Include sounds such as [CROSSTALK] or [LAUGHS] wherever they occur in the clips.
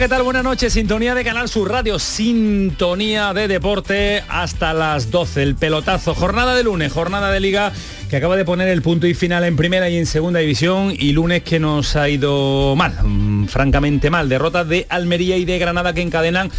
¿Qué tal? Buenas noches. Sintonía de Canal Sur Radio, sintonía de deporte hasta las 12. El pelotazo, jornada de lunes, jornada de liga que acaba de poner el punto y final en primera y en segunda división y lunes que nos ha ido mal, mm, francamente mal. Derrotas de Almería y de Granada que encadenan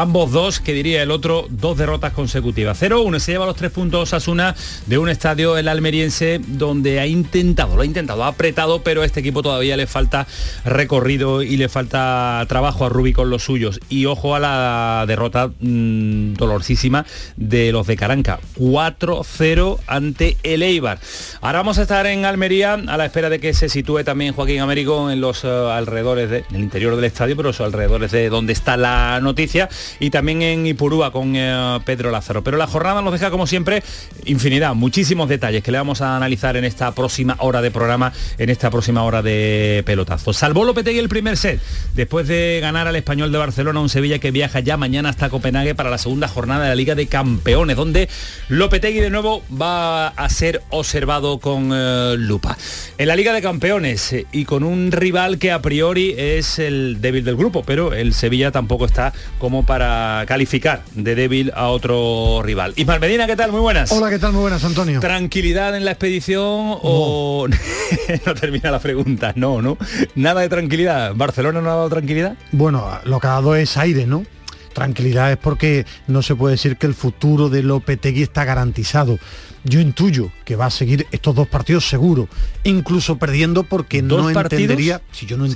ambos dos, que diría el otro, dos derrotas consecutivas. 0-1 se lleva los tres puntos Asuna de un estadio el almeriense donde ha intentado, lo ha intentado, ha apretado, pero a este equipo todavía le falta recorrido y le falta trabajo a Rubi con los suyos. Y ojo a la derrota mmm, dolorosísima de los de Caranca. 4-0 ante el Eibar. Ahora vamos a estar en Almería a la espera de que se sitúe también Joaquín Américo en los uh, alrededores de, en interior del estadio, pero los alrededores de donde está la noticia y también en Ipurúa con uh, Pedro Lázaro. Pero la jornada nos deja como siempre infinidad, muchísimos detalles que le vamos a analizar en esta próxima hora de programa, en esta próxima hora de pelotazo. Salvó Lopetegui el primer set después de ganar al español de Barcelona, un Sevilla que viaja ya mañana hasta Copenhague para la segunda jornada de la Liga de Campeones, donde Lopetegui de nuevo va a ser observado con uh, lupa. En la Liga de Campeones eh, y con un rival que a priori es el débil del grupo, pero el Sevilla tampoco está como para calificar de débil a otro rival. Ismael Medina, ¿qué tal? Muy buenas. Hola, ¿qué tal? Muy buenas, Antonio. ¿Tranquilidad en la expedición o no, [LAUGHS] no termina la pregunta? No, ¿no? Nada de tranquilidad. ¿Barcelona no ha dado tranquilidad? Bueno, lo que ha dado es aire, ¿no? Tranquilidad es porque no se puede decir que el futuro de Lopetegui está garantizado. Yo intuyo que va a seguir estos dos partidos seguro, incluso perdiendo porque no partidos? entendería, si yo no ¿Sí?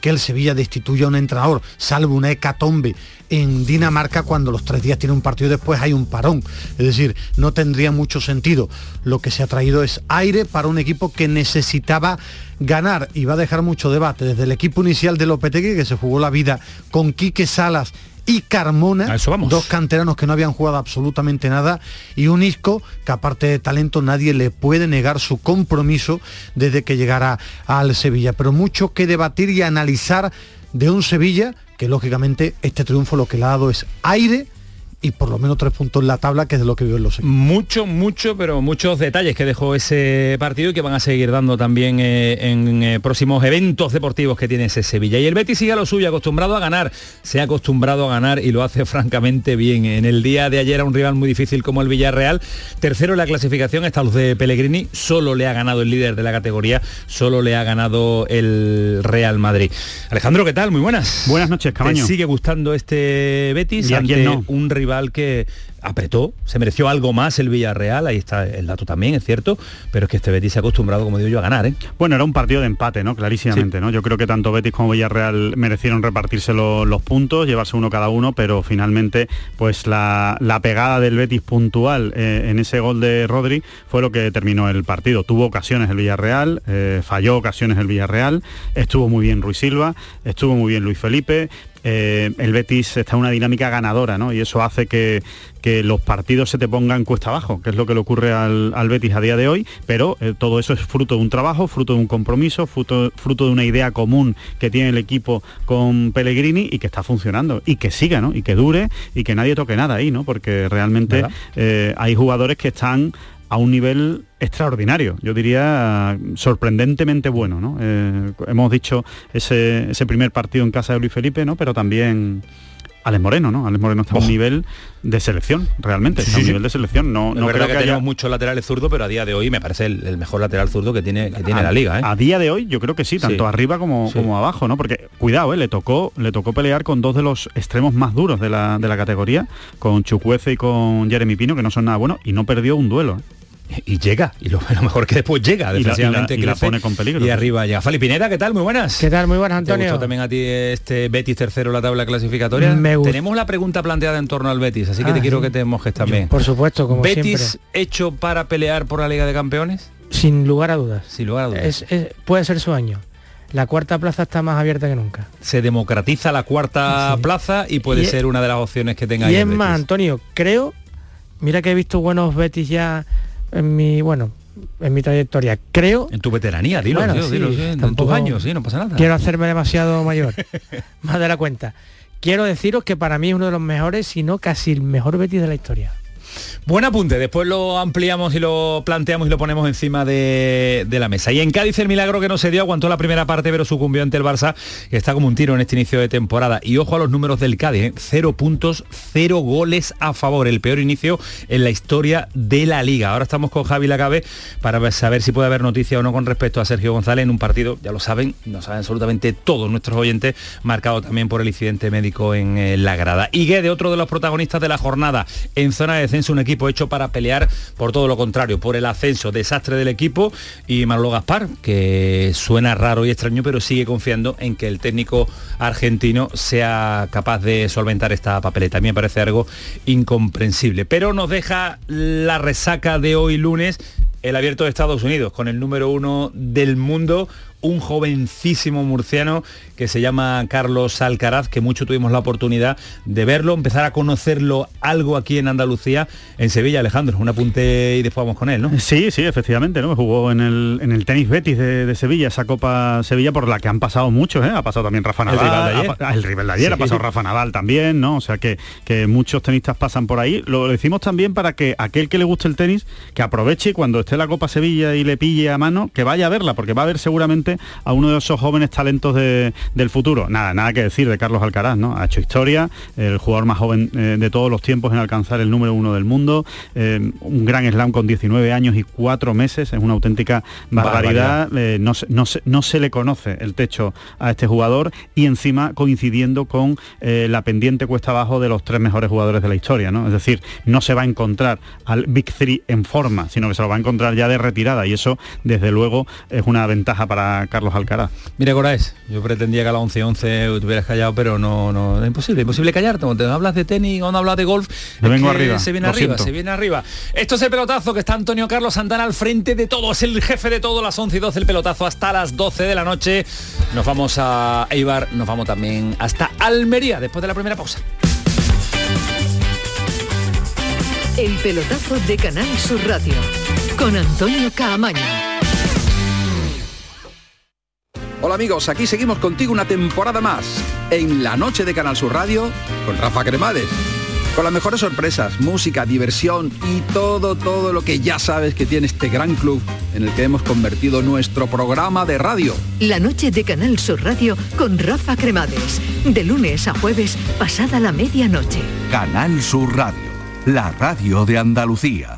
Que el Sevilla destituya a un entrenador, salvo una hecatombe en Dinamarca cuando los tres días tiene un partido después hay un parón. Es decir, no tendría mucho sentido. Lo que se ha traído es aire para un equipo que necesitaba ganar y va a dejar mucho debate desde el equipo inicial de Lopetegui que se jugó la vida con Quique Salas y Carmona, dos canteranos que no habían jugado absolutamente nada, y un Isco que aparte de talento nadie le puede negar su compromiso desde que llegara al Sevilla. Pero mucho que debatir y analizar de un Sevilla que lógicamente este triunfo lo que le ha dado es aire y por lo menos tres puntos en la tabla, que es de lo que vio en los equipos. Mucho, mucho, pero muchos detalles que dejó ese partido y que van a seguir dando también eh, en eh, próximos eventos deportivos que tiene ese Sevilla. Y el Betis sigue a lo suyo, acostumbrado a ganar, se ha acostumbrado a ganar y lo hace [LAUGHS] francamente bien. En el día de ayer a un rival muy difícil como el Villarreal, tercero en la clasificación está los de Pellegrini, solo le ha ganado el líder de la categoría, solo le ha ganado el Real Madrid. Alejandro, ¿qué tal? Muy buenas. Buenas noches, Camaño. ¿Te sigue gustando este Betis ¿Y a ante no? un rival que apretó, se mereció algo más el Villarreal, ahí está el dato también, es cierto, pero es que este Betis se ha acostumbrado, como digo yo, a ganar. ¿eh? Bueno, era un partido de empate, ¿no? Clarísimamente, sí. ¿no? Yo creo que tanto Betis como Villarreal merecieron repartirse lo, los puntos, llevarse uno cada uno, pero finalmente, pues la, la pegada del Betis puntual eh, en ese gol de Rodri fue lo que terminó el partido. Tuvo ocasiones el Villarreal, eh, falló ocasiones el Villarreal, estuvo muy bien Ruiz Silva, estuvo muy bien Luis Felipe, eh, el Betis está en una dinámica ganadora, ¿no? Y eso hace que, que, los partidos se te pongan cuesta abajo, que es lo que le ocurre al, al Betis a día de hoy, pero eh, todo eso es fruto de un trabajo, fruto de un compromiso, fruto, fruto, de una idea común que tiene el equipo con Pellegrini y que está funcionando, y que siga, ¿no? Y que dure y que nadie toque nada ahí, ¿no? Porque realmente eh, hay jugadores que están a un nivel extraordinario, yo diría sorprendentemente bueno, ¿no? Eh, hemos dicho ese, ese, primer partido en casa de Luis Felipe, ¿no? Pero también Alex Moreno, ¿no? Alex Moreno está a un nivel de selección, realmente, está a un sí. nivel de selección. No, no creo que, que tenemos muchos laterales zurdos, pero a día de hoy me parece el, el mejor lateral zurdo que tiene, que tiene a, la liga. ¿eh? A día de hoy yo creo que sí, tanto arriba como, como abajo, ¿no? Porque cuidado, ¿eh? le tocó, le tocó pelear con dos de los extremos más duros de la, de la categoría, con Chucuece y con Jeremy Pino, que no son nada buenos, y no perdió un duelo. ¿eh? Y llega y lo, [LAUGHS] lo, mejor que después llega defensivamente y la, y la, y la pone con peligro y arriba llega Fali Pineda qué tal muy buenas qué tal muy buenas Antonio ¿Te gustó también a ti este Betis tercero la tabla clasificatoria Me tenemos la pregunta planteada en torno al Betis así que ah, te quiero sí. que te mojes también Yo, por supuesto como Betis siempre. hecho para pelear por la Liga de Campeones Sin lugar a dudas. Sin lugar a dudas. Es- es- puede ser su año. La cuarta plaza está más abierta que nunca. Se democratiza la cuarta Sí. plaza y puede Y- ser una de las opciones que tenga Y es más. Antonio, creo, mira que he visto buenos Betis ya en mi, bueno, en mi trayectoria. Creo, En tu veteranía, dilo, Bueno, tío, sí, dilo, sí, en tus años, sí, no pasa nada. quiero hacerme demasiado mayor, [LAUGHS] más de la cuenta. Quiero deciros que para mí es uno de los mejores, si no casi el mejor Betis de la historia. Buen apunte, después lo ampliamos y lo planteamos y lo ponemos encima de, la mesa. Y en Cádiz el milagro que no se dio, aguantó la primera parte, pero sucumbió ante el Barça, que está como un tiro en este inicio de temporada. Y ojo a los números del Cádiz, ¿eh? cero puntos, cero goles a favor, el peor inicio en la historia de la liga. Ahora estamos con Javi Lacabe para saber si puede haber noticia o no con respecto a Sergio González en un partido, ya lo saben, no saben absolutamente todos nuestros oyentes, marcado también por el incidente médico en eh, la grada. Y de otro de los protagonistas de la jornada, en zona de descenso, un equipo hecho para pelear por todo lo contrario, por el ascenso, desastre del equipo y Manolo Gaspar, que suena raro y extraño, pero sigue confiando en que el técnico argentino sea capaz de solventar esta papeleta. A mí me parece algo incomprensible. Pero nos deja la resaca de hoy lunes el abierto de Estados Unidos, con el número uno del mundo, un jovencísimo murciano que se llama Carlos Alcaraz, que mucho tuvimos la oportunidad de verlo, empezar a conocerlo algo aquí en Andalucía, en Sevilla, Alejandro. Un apunte y después vamos con él, ¿no? Sí, sí, efectivamente, ¿no? Jugó en el, en el tenis Betis de, de Sevilla, esa Copa Sevilla por la que han pasado muchos, ¿eh? Ha pasado también Rafa El Nadal. rival de ayer. ha el rival de ayer, Sí. ha pasado Rafa Nadal también, ¿no? O sea que, que muchos tenistas pasan por ahí. Lo decimos también para que aquel que le guste el tenis, que aproveche cuando esté la Copa Sevilla y le pille a mano, que vaya a verla, porque va a ver seguramente a uno de esos jóvenes talentos de- del futuro. Nada, nada que decir de Carlos Alcaraz, ¿no? Ha hecho historia, el jugador más joven eh, de todos los tiempos en alcanzar el número uno del mundo, eh, un gran slam con 19 años y 4 meses, es una auténtica barbaridad. Eh, no, se, no, se, no se le conoce el techo a este jugador y encima coincidiendo con la pendiente cuesta abajo de los tres mejores jugadores de la historia, ¿no? Es decir, no se va a encontrar al Big Three en forma, sino que se lo va a encontrar ya de retirada y eso, desde luego, es una ventaja para Carlos Alcaraz. Mira, Coraes, yo pretendía que a las 11 11 te hubieras callado, pero no, no, es imposible, imposible callarte. Cuando te hablas de tenis, cuando hablas de golf, Me es vengo arriba, se viene arriba, siento. se viene arriba. Esto es el pelotazo que está Antonio Carlos Santana al frente de todo, es el jefe de todo, las 11 y 12 el pelotazo hasta las 12 de la noche. Nos vamos a Eibar, nos vamos también hasta Almería después de la primera pausa. El pelotazo de Canal Sur Radio con Antonio Caamaño. Hola amigos, aquí seguimos contigo una temporada más en la noche de Canal Sur Radio con Rafa Cremades. Con las mejores sorpresas, música, diversión y todo, todo lo que ya sabes que tiene este gran club en el que hemos convertido nuestro programa de radio. La noche de Canal Sur Radio con Rafa Cremades. De lunes a jueves, pasada la medianoche. Canal Sur Radio, la radio de Andalucía.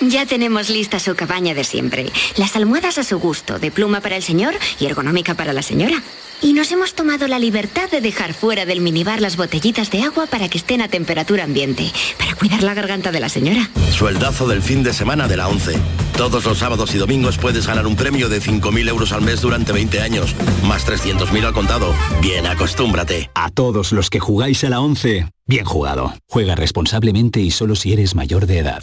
Ya tenemos lista su cabaña de siempre. Las almohadas a su gusto, de pluma para el señor y ergonómica para la señora. Y nos hemos tomado la libertad de dejar fuera del minibar las botellitas de agua para que estén a temperatura ambiente, para cuidar la garganta de la señora. Sueldazo del fin de semana de la 11. Todos los sábados y domingos puedes ganar un premio de 5.000 euros al mes durante 20 años, más 300.000 al contado. Bien, acostúmbrate. A todos los que jugáis a la 11, bien jugado. Juega responsablemente y solo si eres mayor de edad.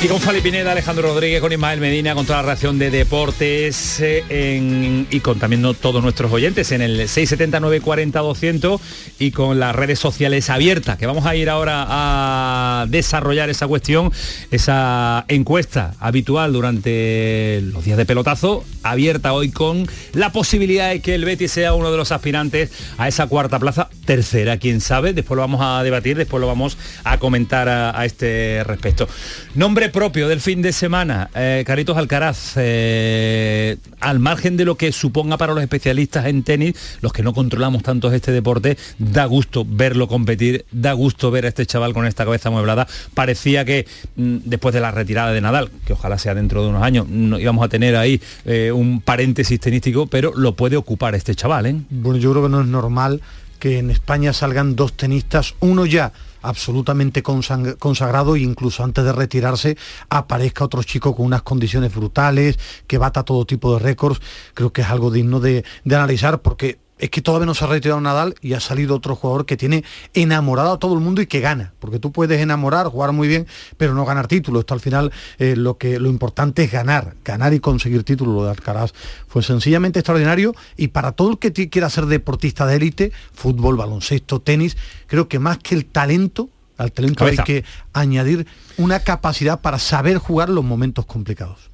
Y con Fali Pineda, Alejandro Rodríguez, con Ismael Medina, con toda la reacción de deportes eh, y con también todos nuestros oyentes en el 679 40 200 y con las redes sociales abiertas, que vamos a ir ahora a desarrollar esa cuestión, esa encuesta habitual durante los días de pelotazo, abierta hoy con la posibilidad de que el Betis sea uno de los aspirantes a esa cuarta plaza, tercera, quién sabe, después lo vamos a debatir, después lo vamos a comentar a, a este respecto. Nombre Propio del fin de semana, eh, Caritos Alcaraz, eh, al margen de lo que suponga para los especialistas en tenis, los que no controlamos tanto este deporte, da gusto verlo competir, da gusto ver a este chaval con esta cabeza mueblada. Parecía que mm, después de la retirada de Nadal, que ojalá sea dentro de unos años, no íbamos a tener ahí eh, un paréntesis tenístico, pero lo puede ocupar este chaval. Bueno, yo creo que no es normal que en España salgan dos tenistas, uno ya absolutamente consagrado e incluso antes de retirarse aparezca otro chico con unas condiciones brutales, que bata todo tipo de récords. Creo que es algo digno de, de analizar porque es que todavía no se ha retirado Nadal y ha salido otro jugador que tiene enamorado a todo el mundo y que gana, porque tú puedes enamorar, jugar muy bien, pero no ganar títulos. Esto al final eh, lo, que, lo importante es ganar, ganar y conseguir títulos. Lo de Alcaraz fue sencillamente extraordinario y para todo el que quiera ser deportista de élite, fútbol, baloncesto, tenis, creo que más que el talento, al talento hay que añadir una capacidad para saber jugar los momentos complicados.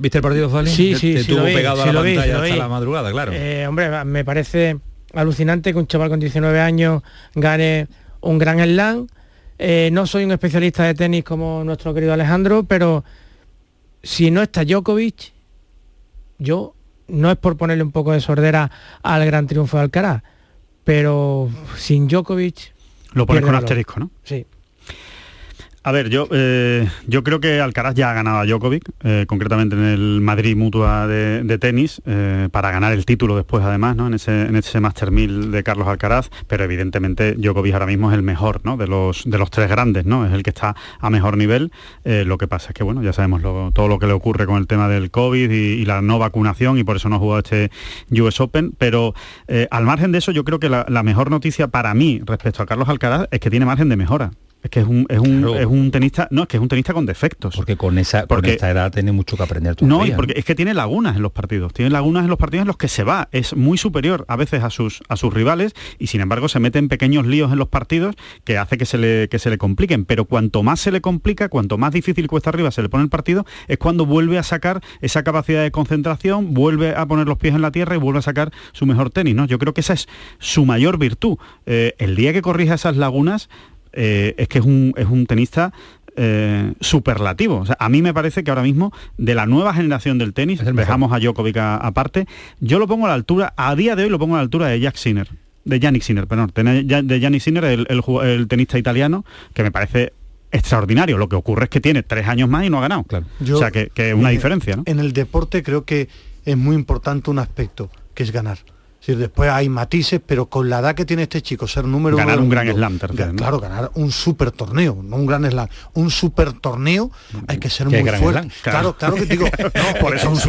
¿Viste el partido, Fali? Sí, sí, Te sí, tuvo lo vi, pegado sí a la lo vi, pantalla hasta vi. la madrugada, claro. Eh, hombre, me parece alucinante que un chaval con 19 años gane un gran slam. Eh, no soy un especialista de tenis como nuestro querido Alejandro, pero si no está Djokovic, yo no es por ponerle un poco de sordera al gran triunfo de Alcaraz, pero sin Djokovic... Lo pones con asterisco, ¿no? Sí. A ver, yo, eh, yo creo que Alcaraz ya ha ganado a Djokovic, eh, concretamente en el Madrid Mutua de, tenis, eh, para ganar el título después además, ¿no? En ese, en ese Master 1000 de Carlos Alcaraz, pero evidentemente Djokovic ahora mismo es el mejor, ¿no? De los, de los tres grandes, ¿no? Es el que está a mejor nivel. Lo que pasa es que, bueno, ya sabemos todo lo que le ocurre con el tema del COVID y, la no vacunación y por eso no ha jugado este US Open, pero al margen de eso yo creo que la mejor noticia para mí respecto a Carlos Alcaraz es que tiene margen de mejora. Es que es un, es un, Claro. es un tenista, no, es que es un tenista con defectos. Porque con esa con Porque- esta edad tiene mucho que aprender No, todavía. y porque es que tiene lagunas en los partidos, tiene lagunas en los partidos en los que se va, es muy superior a veces a sus, a sus rivales y sin embargo se mete en pequeños líos en los partidos que hace que se, le, que se le compliquen, pero cuanto más se le complica, cuanto más difícil cuesta arriba se le pone el partido, es cuando vuelve a sacar esa capacidad de concentración, vuelve a poner los pies en la tierra y vuelve a sacar su mejor tenis, ¿no? Yo creo que esa es su mayor virtud. Eh, el día que corrija esas lagunas, eh, es que es un, es un tenista eh, superlativo. O sea, a mí me parece que ahora mismo, de la nueva generación del tenis, dejamos a Djokovic aparte, yo lo pongo a la altura, a día de hoy lo pongo a la altura de Jack Sinner, de Yannick Sinner, perdón, de Ya- de Yannick Sinner, el, el tenista italiano, que me parece extraordinario. Lo que ocurre es que tiene tres años más y no ha ganado. Claro. Yo- o sea, que, que una en- diferencia, ¿no? En el deporte creo que es muy importante un aspecto, que es ganar. Decir, después hay matices, pero con la edad que tiene este chico, ser número Ganar uno un gran mundo, slam, ¿no? Claro, ganar un super torneo, no un gran slam, un super torneo, hay que ser ¿Qué muy fuerte. slam? Claro, Claro. claro que digo, [LAUGHS] no, Por eso es un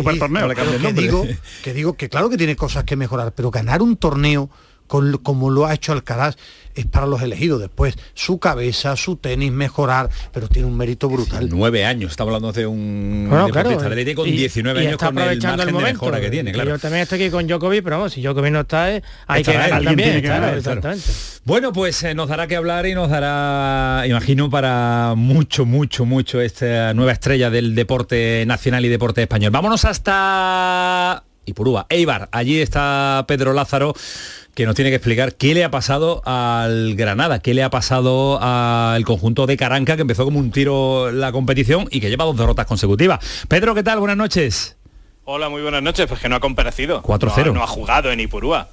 Le que nombre. digo, que digo que claro que tiene cosas que mejorar, pero ganar un torneo con como lo ha hecho Alcaraz es para los elegidos. Después, su cabeza, su tenis, mejorar, pero tiene un mérito brutal. Nueve años, estamos hablando de un Bueno, deportista claro, de élite con y- 19 y años con el aprovechando margen el de momento. mejora que tiene, claro. Yo también estoy aquí con Djokovic, pero vamos, si Djokovic no está, eh, hay que Estará ganar también. tiene que claro, ganar, claro. exactamente. Bueno, pues eh, nos dará que hablar y nos dará, imagino, para mucho, mucho, mucho esta nueva estrella del deporte nacional y deporte español. Vámonos hasta Ipurúa, Eibar. Allí está Pedro Lázaro que nos tiene que explicar qué le ha pasado al Granada, qué le ha pasado al conjunto de Caranca, que empezó como un tiro la competición y que lleva dos derrotas consecutivas. Pedro, ¿qué tal? Buenas noches. Hola, muy buenas noches. Pues que no ha comparecido. 4-0. No, no ha jugado en Ipurúa.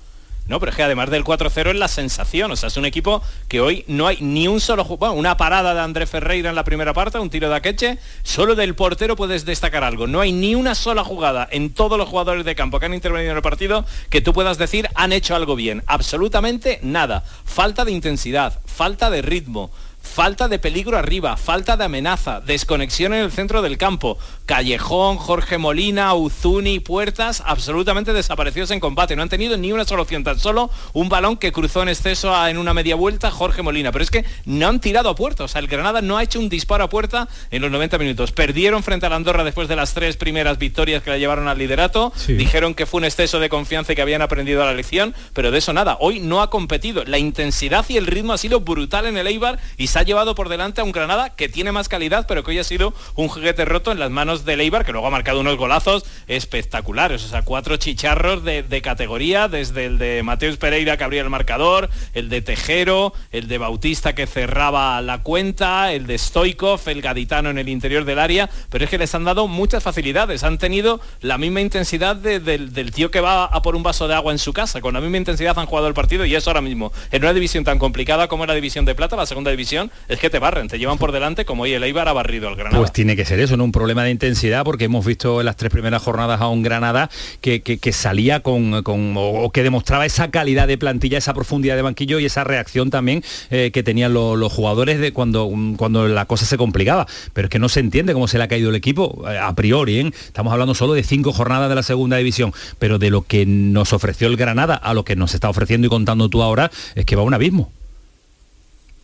No, pero es que además del 4-0 es la sensación. O sea, es un equipo que hoy no hay ni un solo jugador. una parada de André Ferreira en la primera parte, un tiro de Akeche. Solo del portero puedes destacar algo. No hay ni una sola jugada en todos los jugadores de campo que han intervenido en el partido que tú puedas decir han hecho algo bien. Absolutamente nada. Falta de intensidad, falta de ritmo. Falta de peligro arriba, falta de amenaza, desconexión en el centro del campo. Callejón, Jorge Molina, Uzuni, Puertas, absolutamente desaparecidos en combate. No han tenido ni una sola opción, tan solo un balón que cruzó en exceso a- en una media vuelta Jorge Molina. Pero es que no han tirado a puerta. O sea, el Granada no ha hecho un disparo a puerta en los 90 minutos. Perdieron frente a la Andorra después de las tres primeras victorias que la llevaron al liderato. Sí. Dijeron que fue un exceso de confianza y que habían aprendido la lección, pero de eso nada. Hoy no ha competido. La intensidad y el ritmo ha sido brutal en el Eibar y se ha llevado por delante a un Granada que tiene más calidad, pero que hoy ha sido un juguete roto en las manos de Leibar, que luego ha marcado unos golazos espectaculares, o sea, cuatro chicharros de, categoría, desde el de Mateus Pereira que abría el marcador, el de Tejero, el de Bautista que cerraba la cuenta, el de Stoikov, el gaditano en el interior del área, pero es que les han dado muchas facilidades, han tenido la misma intensidad de- del, del tío que va a por un vaso de agua en su casa, con la misma intensidad han jugado el partido y eso ahora mismo, en una división tan complicada como la división de plata, la segunda división, es que te barren, te llevan por delante como hoy el Eibar ha barrido al Granada. Pues tiene que ser eso, ¿no? Un problema de intensidad, porque hemos visto en las tres primeras jornadas a un Granada que, salía con, o, que demostraba esa calidad de plantilla, esa profundidad de banquillo y esa reacción también eh, que tenían lo- los jugadores de cuando, cuando la cosa se complicaba. Pero es que no se entiende cómo se le ha caído el equipo eh, a priori, ¿eh? Estamos hablando solo de cinco jornadas de la segunda división, pero de lo que nos ofreció el Granada a lo que nos está ofreciendo y contando tú ahora, es que va un abismo.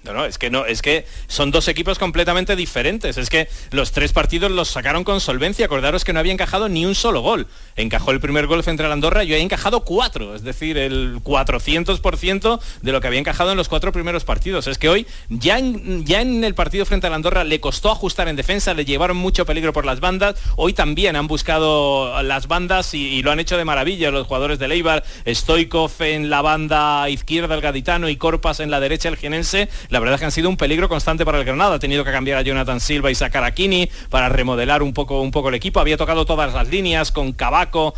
No, no, es que no, es que son dos equipos completamente diferentes. Es que los tres partidos los sacaron con solvencia. Acordaros que no había encajado ni un solo gol. Encajó el primer gol frente al Andorra y había encajado cuatro, es decir, el 400% de lo que había encajado en los cuatro primeros partidos. Es que hoy, ya en, ya en el partido frente al Andorra, le costó ajustar en defensa, le llevaron mucho peligro por las bandas. Hoy también han buscado las bandas y, y lo han hecho de maravilla los jugadores de Leibar. Stoikov en la banda izquierda, el gaditano, y Corpas en la derecha, el genense la verdad es que han sido un peligro constante para el Granada. Ha tenido que cambiar a Jonathan Silva y sacar a Kini para remodelar un poco, un poco el equipo. Había tocado todas las líneas con Cabaco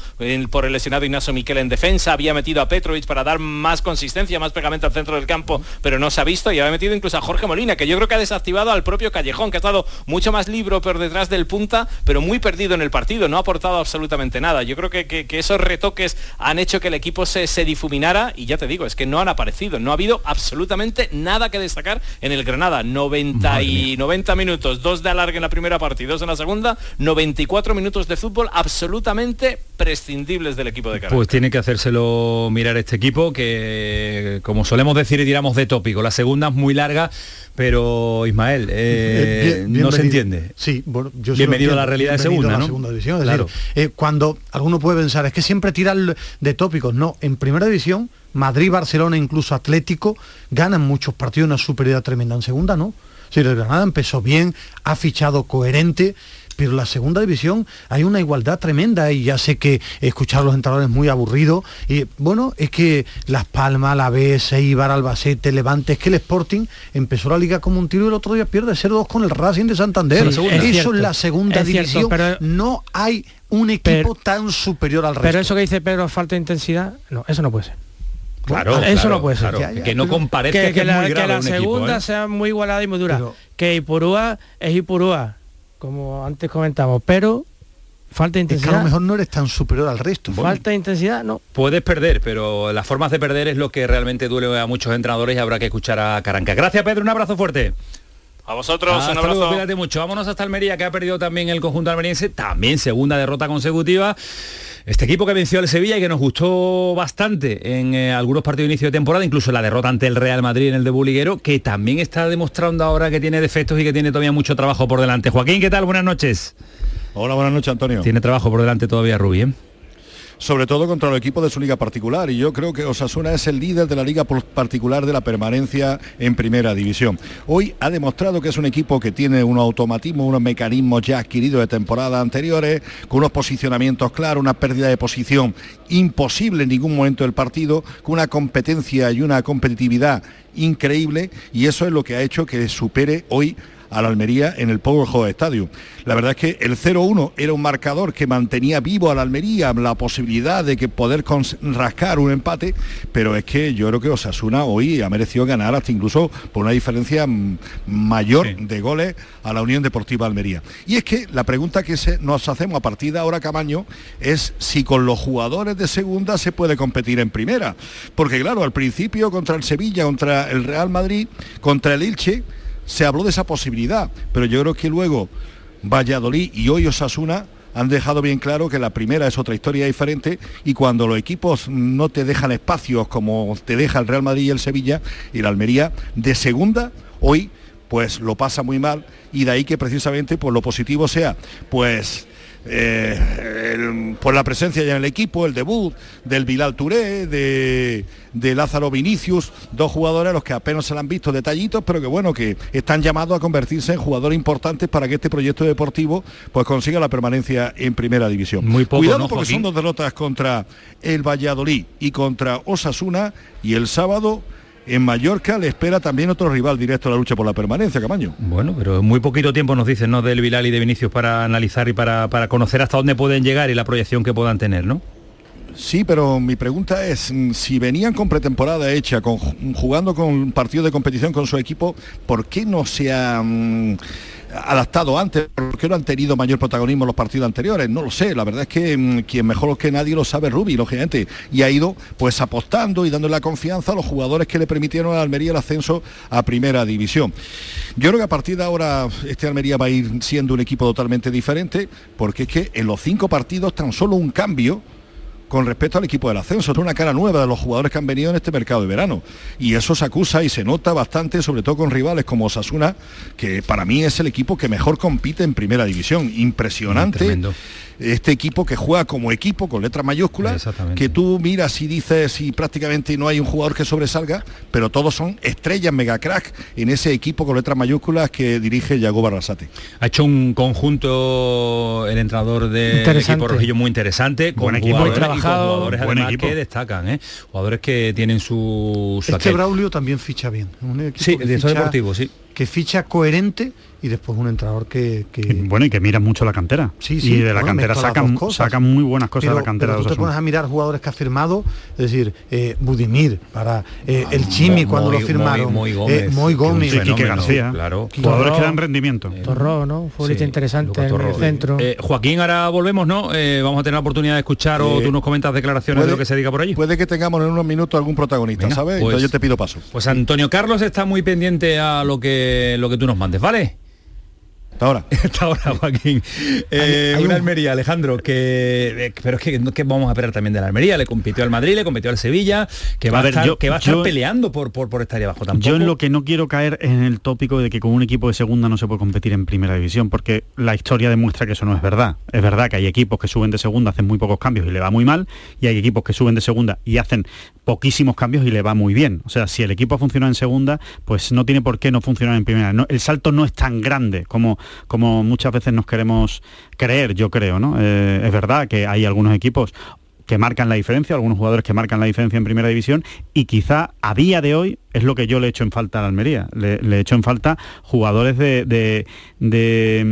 por el lesionado Ignacio Miquel en defensa. Había metido a Petrovic para dar más consistencia, más pegamento al centro del campo, pero no se ha visto. Y había metido incluso a Jorge Molina, que yo creo que ha desactivado al propio Callejón, que ha estado mucho más libro por detrás del punta, pero muy perdido en el partido. No ha aportado absolutamente nada. Yo creo que, esos retoques han hecho que el equipo se difuminara y ya te digo, es que no han aparecido. No ha habido absolutamente nada que destacar en el Granada. 90 y 90 minutos, dos de alargue en la primera parte y dos en la segunda, 94 minutos de fútbol absolutamente prescindibles del equipo de Caracas. Pues tiene que hacérselo mirar este equipo, que como solemos decir y tiramos de tópico, la segunda es muy larga, pero Ismael, eh, Bien- no se entiende. Sí, bueno, yo Bienvenido a la realidad de segunda, a la ¿no? segunda división. Es Claro. decir, eh, cuando alguno puede pensar, es que siempre tiran de tópicos. No, en primera división, Madrid, Barcelona, incluso Atlético, ganan muchos partidos, una superioridad tremenda. En segunda, no. Si el Granada empezó bien, ha fichado coherente, pero en la segunda división hay una igualdad tremenda y ya sé que escuchar a los entrenadores es muy aburrido. Y bueno, es que Las Palmas, la B, Eibar, Albacete, Levante, es que el Sporting empezó la liga como un tiro y el otro día pierde 0-2 con el Racing de Santander. Sí, es Eso cierto, en la segunda es cierto, división pero- no hay un equipo tan superior al resto. Pero eso que dice Pedro, falta de intensidad, no, eso no puede ser. Claro, eso claro, no puede ser. claro. Que no comparezca que, que que es la, muy que la un equipo, segunda ¿eh? sea muy igualada y muy dura. que Ipurúa es Ipurúa, como antes comentamos, pero falta de Es que a intensidad. lo mejor no eres tan superior al resto. Falta de intensidad, no. Puedes perder, pero las formas de perder es lo que realmente duele a muchos entrenadores y habrá que escuchar a Caranca. Gracias Pedro, un abrazo fuerte. A vosotros, Hasta un abrazo. cuídate mucho. Vámonos hasta Almería, que ha perdido también el conjunto almeriense, también segunda derrota consecutiva. Este equipo que venció al Sevilla y que nos gustó bastante en eh, algunos partidos de inicio de temporada, incluso la derrota ante el Real Madrid en el de Buliguero, que también está demostrando ahora que tiene defectos y que tiene todavía mucho trabajo por delante. Joaquín, ¿qué tal? Buenas noches. Hola, buenas noches, Antonio. Tiene trabajo por delante todavía Rubí, ¿eh? Sobre todo contra el equipo de su liga particular y yo creo que Osasuna es el líder de la liga particular de la permanencia en primera división. Hoy ha demostrado que es un equipo que tiene unos automatismos, unos mecanismos ya adquiridos de temporadas anteriores, con unos posicionamientos claros, una pérdida de posición imposible en ningún momento del partido, con una competencia y una competitividad increíble y eso es lo que ha hecho que supere hoy a la Almería en el Power Home Stadium. La verdad es que el 0-1 era un marcador que mantenía vivo a la Almería la posibilidad de que poder rascar un empate, pero es que yo creo que Osasuna hoy ha merecido ganar hasta incluso por una diferencia mayor de goles a la Unión Deportiva Almería. Y es que la pregunta que se- nos hacemos a partir de ahora, Camaño, es si con los jugadores de segunda se puede competir en primera. Porque claro, al principio contra el Sevilla, contra el Real Madrid, contra el Ilche, se habló de esa posibilidad, pero yo creo que luego Valladolid y hoy Osasuna han dejado bien claro que la primera es otra historia diferente y cuando los equipos no te dejan espacios como te deja el Real Madrid y el Sevilla y la Almería de segunda, hoy pues lo pasa muy mal y de ahí que precisamente pues lo positivo sea pues eh, el- por la presencia ya en el equipo, el debut del Bilal Touré, de, de Lázaro Vinicius, dos jugadores a los que apenas se le han visto detallitos, pero que bueno, que están llamados a convertirse en jugadores importantes para que este proyecto deportivo pues consiga la permanencia en primera división. Muy poco, Cuidado ¿no, porque son dos derrotas contra el Valladolid y contra Osasuna y el sábado en Mallorca le espera también otro rival directo a la lucha por la permanencia, Camaño. Bueno, pero muy poquito tiempo nos dicen, ¿no? Del Vilal y de Vinicius para analizar y para, para conocer hasta dónde pueden llegar y la proyección que puedan tener, ¿no? Sí, pero mi pregunta es, mm, si venían con pretemporada hecha, con, jugando con partido de competición con su equipo, ¿por qué no se han adaptado antes? ¿Por qué no han tenido mayor protagonismo los partidos anteriores? No lo sé, la verdad es que mm, quien mejor que nadie lo sabe Rubi, lógicamente, y ha ido pues apostando y dándole la confianza a los jugadores que le permitieron a Almería el ascenso a primera división. Yo creo que a partir de ahora este Almería va a ir siendo un equipo totalmente diferente, porque es que en los cinco partidos tan solo un cambio con respecto al equipo del ascenso. Es una cara nueva de los jugadores que han venido en este mercado de verano. Y eso se acusa y se nota bastante, sobre todo con rivales como Osasuna, que para mí es el equipo que mejor compite en primera división. Impresionante. Tremendo. Este equipo que juega como equipo, con letras mayúsculas, que tú miras y dices y prácticamente no hay un jugador que sobresalga, pero todos son estrellas mega crack en ese equipo con letras mayúsculas que dirige Yago Barrasate. Ha hecho un conjunto el entrenador del Interesante. equipo rojillo muy interesante, con Buen equipo, trabajado. jugadores Buen además equipo. que destacan, ¿eh? jugadores que tienen su, su Este aquel. Braulio también ficha bien. es un equipo Sí, director ficha- deportivo, sí. Que ficha coherente y después un entrenador que... que- Bueno, y que miran mucho la cantera. Sí, sí, y de la bueno, cantera sacan, sacan muy buenas cosas pero, de la cantera pero de te pones a mirar jugadores que ha firmado, es decir, eh, Budimir, para eh, el Chimi Mo- cuando Moy- lo firmaron, Moy- eh, Gómez, Moy que un Gómez, Sí, Quique fenómeno, García. claro. Jugadores que dan rendimiento. Torró, ¿no? Un futbolista Sí, interesante en el centro. Eh, Joaquín, ahora volvemos, ¿no? Eh, vamos a tener la oportunidad de escuchar o Eh, tú nos comentas declaraciones de lo que se diga por allí. Puede que tengamos en unos minutos algún protagonista, Venga, ¿sabes? pues- Entonces yo te pido paso. Pues Antonio Carlos está muy pendiente a lo que lo que tú nos mandes, ¿vale? Hasta ahora. [LAUGHS] Hasta ahora, Joaquín. Eh, hay una un- Almería, Alejandro, que eh, pero es que, ¿qué vamos a esperar también de la Almería? Le compitió al Madrid, le compitió al Sevilla, que va a, A ver, estar, yo- que va a estar yo- peleando por, por, por estar ahí abajo tampoco. Yo en lo que no quiero caer es en el tópico de que con un equipo de segunda no se puede competir en primera división, porque la historia demuestra que eso no es verdad. Es verdad que hay equipos que suben de segunda, hacen muy pocos cambios y le va muy mal, y hay equipos que suben de segunda y hacen poquísimos cambios y le va muy bien. O sea, si el equipo ha funcionado en segunda, pues no tiene por qué no funcionar en primera. No- el salto no es tan grande como, como muchas veces nos queremos creer, yo creo, ¿no? Eh, es verdad que hay algunos equipos que marcan la diferencia, algunos jugadores que marcan la diferencia en primera división y quizá a día de hoy es lo que yo le echo en falta a la Almería. Le, le echo en falta jugadores de, de, de,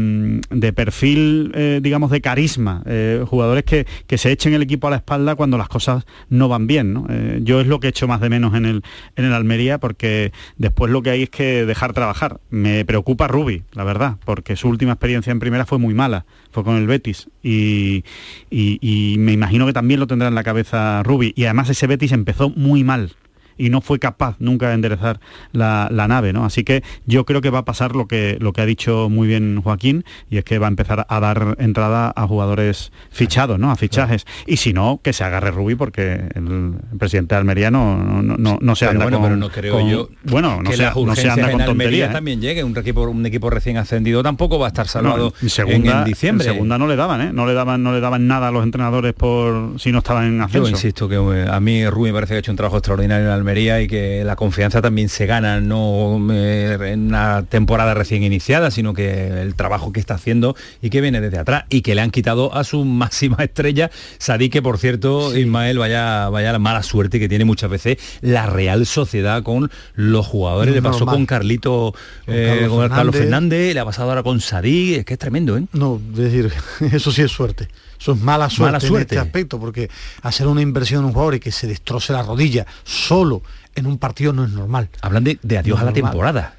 mm, perfil, eh, digamos, de carisma, eh, jugadores que, que se echen el equipo a la espalda cuando las cosas no van bien. ¿no? Eh, yo es lo que echo más de menos en el, en el Almería porque después lo que hay es que dejar trabajar. Me preocupa Rubi, la verdad, porque su última experiencia en primera fue muy mala, fue con el Betis y, y- y me imagino que también lo tendrá en la cabeza Rubi. Y además ese Betis empezó muy mal y no fue capaz nunca de enderezar la, la nave, ¿no? Así que yo creo que va a pasar lo que, lo que ha dicho muy bien Joaquín, y es que va a empezar a dar entrada a jugadores fichados, ¿no? A fichajes. Y si no, que se agarre Rubí, porque el presidente de Almería no, no, no, no se Pero anda bueno, con... pero no creo con- yo Bueno, no que se, las no se anda con Almería tonterías. ¿eh? también llegue. Un equipo, un equipo recién ascendido tampoco va a estar salvado en segunda, en, en diciembre. en segunda no le daban, ¿eh? No le daban, no le daban nada a los entrenadores por si no estaban en Yo ascenso. insisto que eh, a mí Rubí me parece que ha hecho un trabajo extraordinario en Almería y que la confianza también se gana no eh, en una temporada recién iniciada, sino que el trabajo que está haciendo y que viene desde atrás y que le han quitado a su [LAUGHS] máxima estrella, Sadí, que por cierto, Ismael, vaya, vaya la mala suerte que tiene muchas veces la Real Sociedad con los jugadores. Le pasó con Carlito, Con eh, Carlos con el Carlos Fernández. Fernández, le ha pasado ahora con Sadí, es que es tremendo, ¿eh? No, es decir, [LAUGHS] eso sí es suerte. Eso es mala suerte, Mala suerte. en este aspecto, porque hacer una inversión en un jugador y que se destroce la rodilla solo en un partido no es normal. Hablan de, de adiós No a la normal. temporada.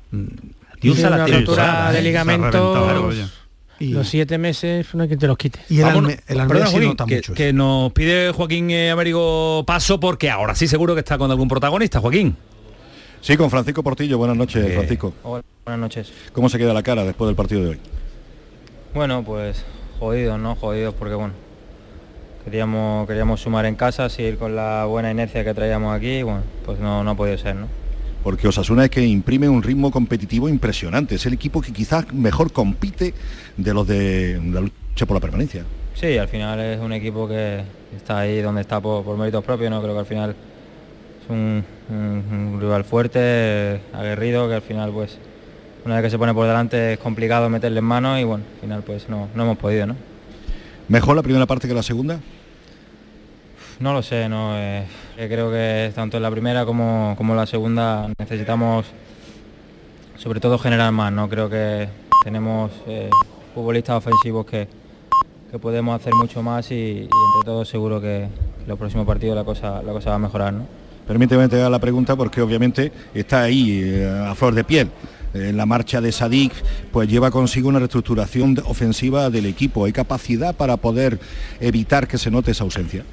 Adiós Sí, a la temporada. de ¿eh? ligamento, Y, los siete meses no hay que te los quite. y el, Vámonos. Alme- el Perdona, sí Joaquín, nota que, mucho. que nos pide Joaquín eh, Américo paso porque ahora sí seguro que está con algún protagonista, Joaquín. Sí, con Francisco Portillo. Buenas noches, Eh, Francisco. Hola, buenas noches. ¿Cómo se queda la cara después del partido de hoy? Bueno, pues jodidos, ¿no? Jodidos porque, bueno, queríamos, queríamos sumar en casa, seguir con la buena inercia que traíamos aquí, y, bueno, pues no, no ha podido ser, ¿no? Porque Osasuna es que imprime un ritmo competitivo impresionante. Es el equipo que quizás mejor compite de los de la lucha por la permanencia. Sí, al final es un equipo que está ahí donde está por, por méritos propios, ¿no? Creo que al final es un, un- un rival fuerte, aguerrido, que al final pues una vez que se pone por delante es complicado meterle en mano y bueno, al final pues no, no hemos podido, ¿no? ¿Mejor la primera parte que la segunda? No lo sé, no. eh, eh, creo que tanto en la primera como, como en la segunda necesitamos sobre todo generar más, ¿no? Creo que tenemos eh, futbolistas ofensivos que, que podemos hacer mucho más y, y entre todos seguro que en los próximos partidos la cosa, la cosa va a mejorar, ¿no? Permíteme te la pregunta porque obviamente está ahí eh, a flor de piel. Eh, la marcha de Sadik pues lleva consigo una reestructuración ofensiva del equipo. ¿Hay capacidad para poder evitar que se note esa ausencia?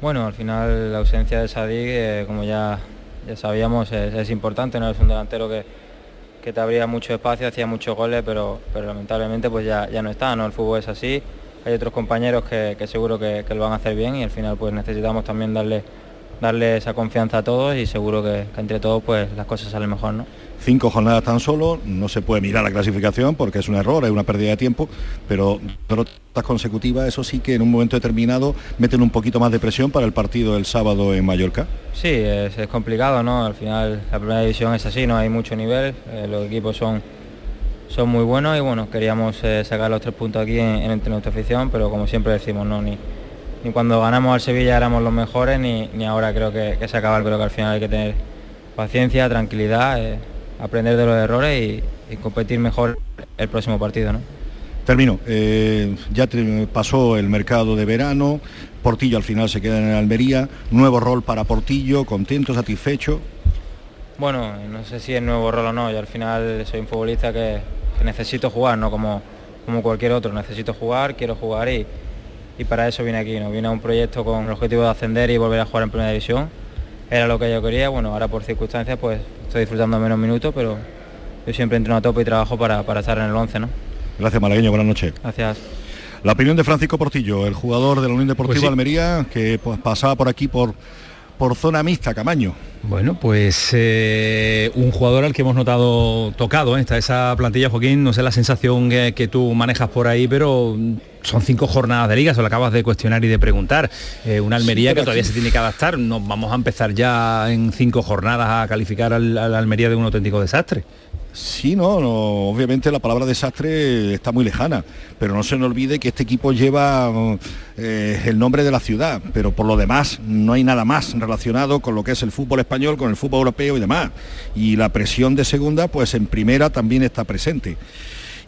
Bueno, al final la ausencia de Sadik, eh, como ya, ya sabíamos, es, importante, es un delantero que, que te abría mucho espacio, hacía muchos goles, pero, pero lamentablemente pues ya, ya no está, ¿no? El fútbol es así, hay otros compañeros que, seguro que, que lo van a hacer bien y al final pues necesitamos también darle, darle esa confianza a todos y seguro que, que entre todos pues las cosas salen mejor, ¿no? Cinco jornadas tan solo, no se puede mirar la clasificación porque es un error, es una pérdida de tiempo, pero derrotas consecutivas, eso sí que en un momento determinado meten un poquito más de presión para el partido del sábado en Mallorca. Sí, es, complicado, ¿no? Al final la primera división es así, no hay mucho nivel, eh, los equipos son, son muy buenos y bueno, queríamos eh, sacar los tres puntos aquí en, en entre nuestra afición, pero como siempre decimos, no, ni, ni cuando ganamos al Sevilla éramos los mejores, ni, ni ahora creo que, que se acaba, creo que al final hay que tener paciencia, tranquilidad, eh, aprender de los errores y, y competir mejor el próximo partido, ¿no? Termino. Eh, ya te- pasó el mercado de verano, Portillo al final se queda en Almería, nuevo rol para Portillo, contento, satisfecho. Bueno, no sé si es nuevo rol o no, yo al final soy un futbolista que, que necesito jugar, no como, como cualquier otro, necesito jugar, quiero jugar y, y para eso vine aquí, ¿no? Vine a un proyecto con el objetivo de ascender y volver a jugar en primera división, era lo que yo quería, bueno, ahora por circunstancias pues estoy disfrutando menos minutos, pero yo siempre entreno a tope y trabajo para, para estar en el 11, ¿no? Gracias, Malagueño, buenas noches. Gracias. La opinión de Francisco Portillo, el jugador de la Unión Deportiva Pues sí. Almería, que pues, pasaba por aquí por, por zona mixta, Camaño. Bueno, pues eh, un jugador al que hemos notado tocado, ¿eh? está esa plantilla, Joaquín, no sé la sensación que, que tú manejas por ahí, pero son cinco jornadas de liga, se lo acabas de cuestionar y de preguntar. Eh, una Almería Sí, que todavía aquí- se tiene que adaptar, no vamos a empezar ya en cinco jornadas a calificar al, al Almería de un auténtico desastre. Sí, no, no, obviamente la palabra desastre está muy lejana, pero no se nos olvide que este equipo lleva eh, el nombre de la ciudad, pero por lo demás no hay nada más relacionado con lo que es el fútbol español, con el fútbol europeo y demás. Y la presión de segunda, pues en primera también está presente.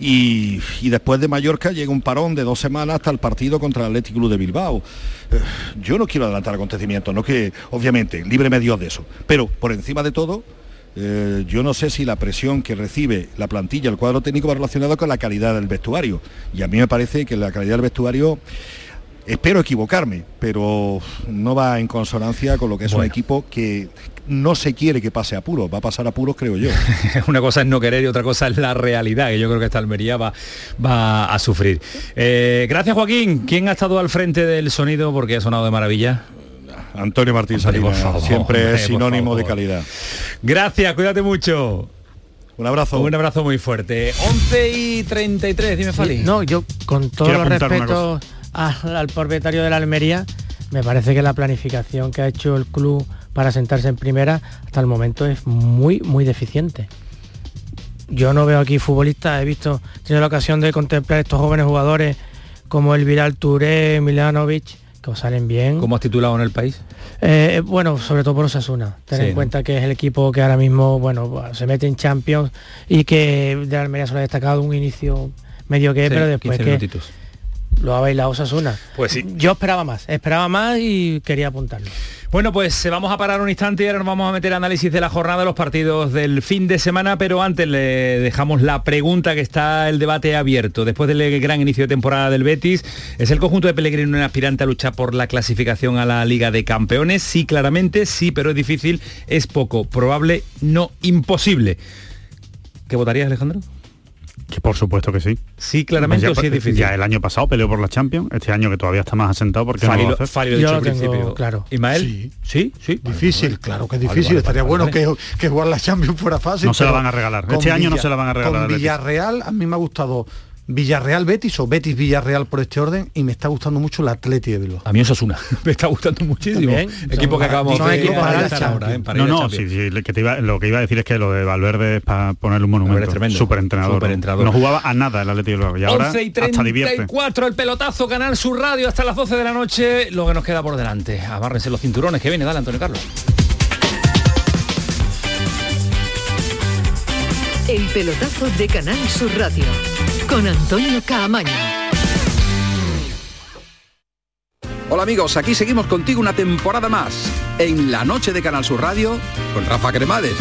Y, después de Mallorca llega un parón de dos semanas hasta el partido contra el Athletic Club de Bilbao. Eh, Yo no quiero adelantar acontecimientos, no que, obviamente, libre Dios de eso, pero por encima de todo, eh, yo no sé si la presión que recibe la plantilla, el cuadro técnico va relacionado con la calidad del vestuario. Y a mí me parece que la calidad del vestuario, espero equivocarme, pero no va en consonancia con lo que es un equipo que no se quiere que pase apuros, va a pasar apuros creo yo. [LAUGHS] Una cosa es no querer y otra cosa es la realidad, que yo creo que esta Almería va, va a sufrir. Eh, gracias Joaquín. ¿Quién ha estado al frente del sonido? Porque ha sonado de maravilla. Antonio Martín Salinas, siempre hombre, es sinónimo de calidad. Gracias, cuídate mucho. Un abrazo. Un abrazo muy fuerte. 11 y 33, dime Fali. No, yo con todo Quiero el apuntar una respeto al, al propietario de la Almería, me parece que la planificación que ha hecho el club para sentarse en primera hasta el momento es muy, muy deficiente. Yo no veo aquí futbolistas, he visto, he tenido la ocasión de contemplar estos jóvenes jugadores como el Viral Touré, Milanovic, que os salen bien. ¿Cómo has titulado en el país? Eh, bueno, sobre todo por Osasuna. Ten Sí, en cuenta que es el equipo que ahora mismo, bueno, se mete en Champions y que de la Almería solo ha destacado un inicio medio que, Sí, pero después 15 que minutitos. Lo ha bailado Osasuna. Pues sí. Yo esperaba más, esperaba más y quería apuntarlo. Bueno, pues eh, vamos a parar un instante y ahora nos vamos a meter análisis de la jornada de los partidos del fin de semana, pero antes le dejamos la pregunta que está el debate abierto. Después del gran inicio de temporada del Betis, ¿es el conjunto de Pellegrino un aspirante a luchar por la clasificación a la Liga de Campeones? Sí, claramente, sí, pero es difícil, es poco, probable, no imposible. ¿Qué votarías, Alejandro? Que por supuesto que sí. Sí, claramente, Ya- o sí es difícil. Ya el año pasado peleó por la Champions, este año que todavía está más asentado porque no Fali lo va a lo-. Fali Yo tengo claro. ¿Ismael? Sí. Sí, sí. Difícil, claro que es difícil. vale, Estaría vale, bueno que, que jugar la Champions fuera fácil. No se la van a regalar. Este año no se la van a regalar al Con. Villarreal a mí me ha gustado Villarreal Betis o Betis Villarreal por este orden y me está gustando mucho el Atleti de Bilbao. A mí eso es una. [LAUGHS] me está gustando muchísimo. También. Equipo que acabamos son de para ahora. ¿eh? Para No, no, sí, sí, que te iba- lo que iba a decir es que lo de Valverde es para ponerle un monumento. Valverde es tremendo. Súper entrenador. Superentrenador. No jugaba a nada el Atlético de Bilbao y ahora 11 y hasta divierte. 34 el pelotazo Canal Sur Radio hasta las 12 de la noche lo que nos queda por delante amárrense los cinturones que viene dale Antonio Carlos El pelotazo de Canal Sur Radio con Antonio Caamaño. Hola amigos, aquí seguimos contigo una temporada más en la noche de Canal Sur Radio con Rafa Cremades.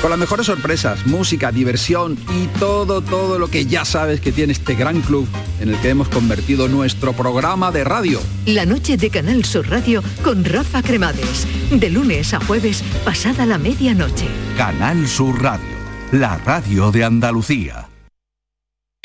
Con las mejores sorpresas, música, diversión y todo, todo lo que ya sabes que tiene este gran club en el que hemos convertido nuestro programa de radio. La noche de Canal Sur Radio con Rafa Cremades. De lunes a jueves, pasada la medianoche. Canal Sur Radio, la radio de Andalucía.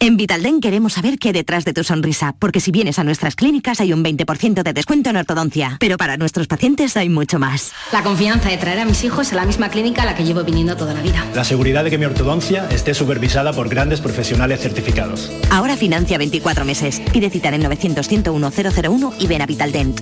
En Vitalden queremos saber qué hay detrás de tu sonrisa, porque si vienes a nuestras clínicas hay un 20% de descuento en ortodoncia, pero para nuestros pacientes hay mucho más. La confianza de traer a mis hijos a la misma clínica a la que llevo viniendo toda la vida. La seguridad de que mi ortodoncia esté supervisada por grandes profesionales certificados. Ahora financia 24 meses. Pide cita en el 900-101-001 y ven a Vitaldent.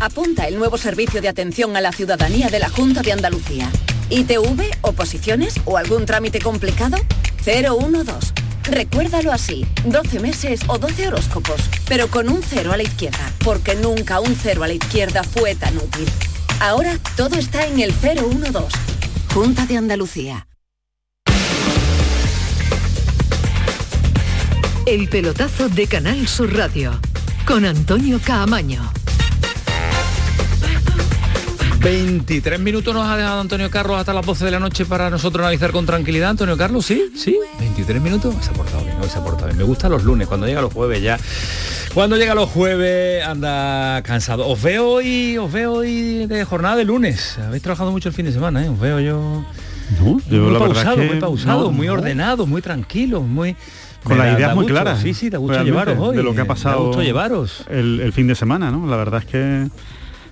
Apunta el nuevo servicio de atención a la ciudadanía de la Junta de Andalucía. ITV, oposiciones o algún trámite complicado? 012. Recuérdalo así, 12 meses o 12 horóscopos, pero con un cero a la izquierda, porque nunca un cero a la izquierda fue tan útil. Ahora todo está en el 012. Junta de Andalucía. El pelotazo de Canal Sur Radio con Antonio Caamaño. 23 minutos nos ha dejado Antonio Carlos hasta las 12 de la noche para nosotros analizar con tranquilidad. Antonio Carlos, ¿sí? ¿Sí? 23 minutos. Se ha portado bien, hoy se ha portado bien. Me gustan los lunes, cuando llega los jueves ya. Cuando llega los jueves anda cansado. Os veo hoy, os veo hoy de jornada de lunes. Habéis trabajado mucho el fin de semana, ¿eh? Os veo yo... yo muy la pausado, que muy pausado, no, muy no. ordenado, muy tranquilo, muy... Con las ideas muy claras. Sí, sí, gusto realmente, llevaros hoy. De lo que ha pasado gusto llevaros. El, el fin de semana, ¿no? La verdad es que...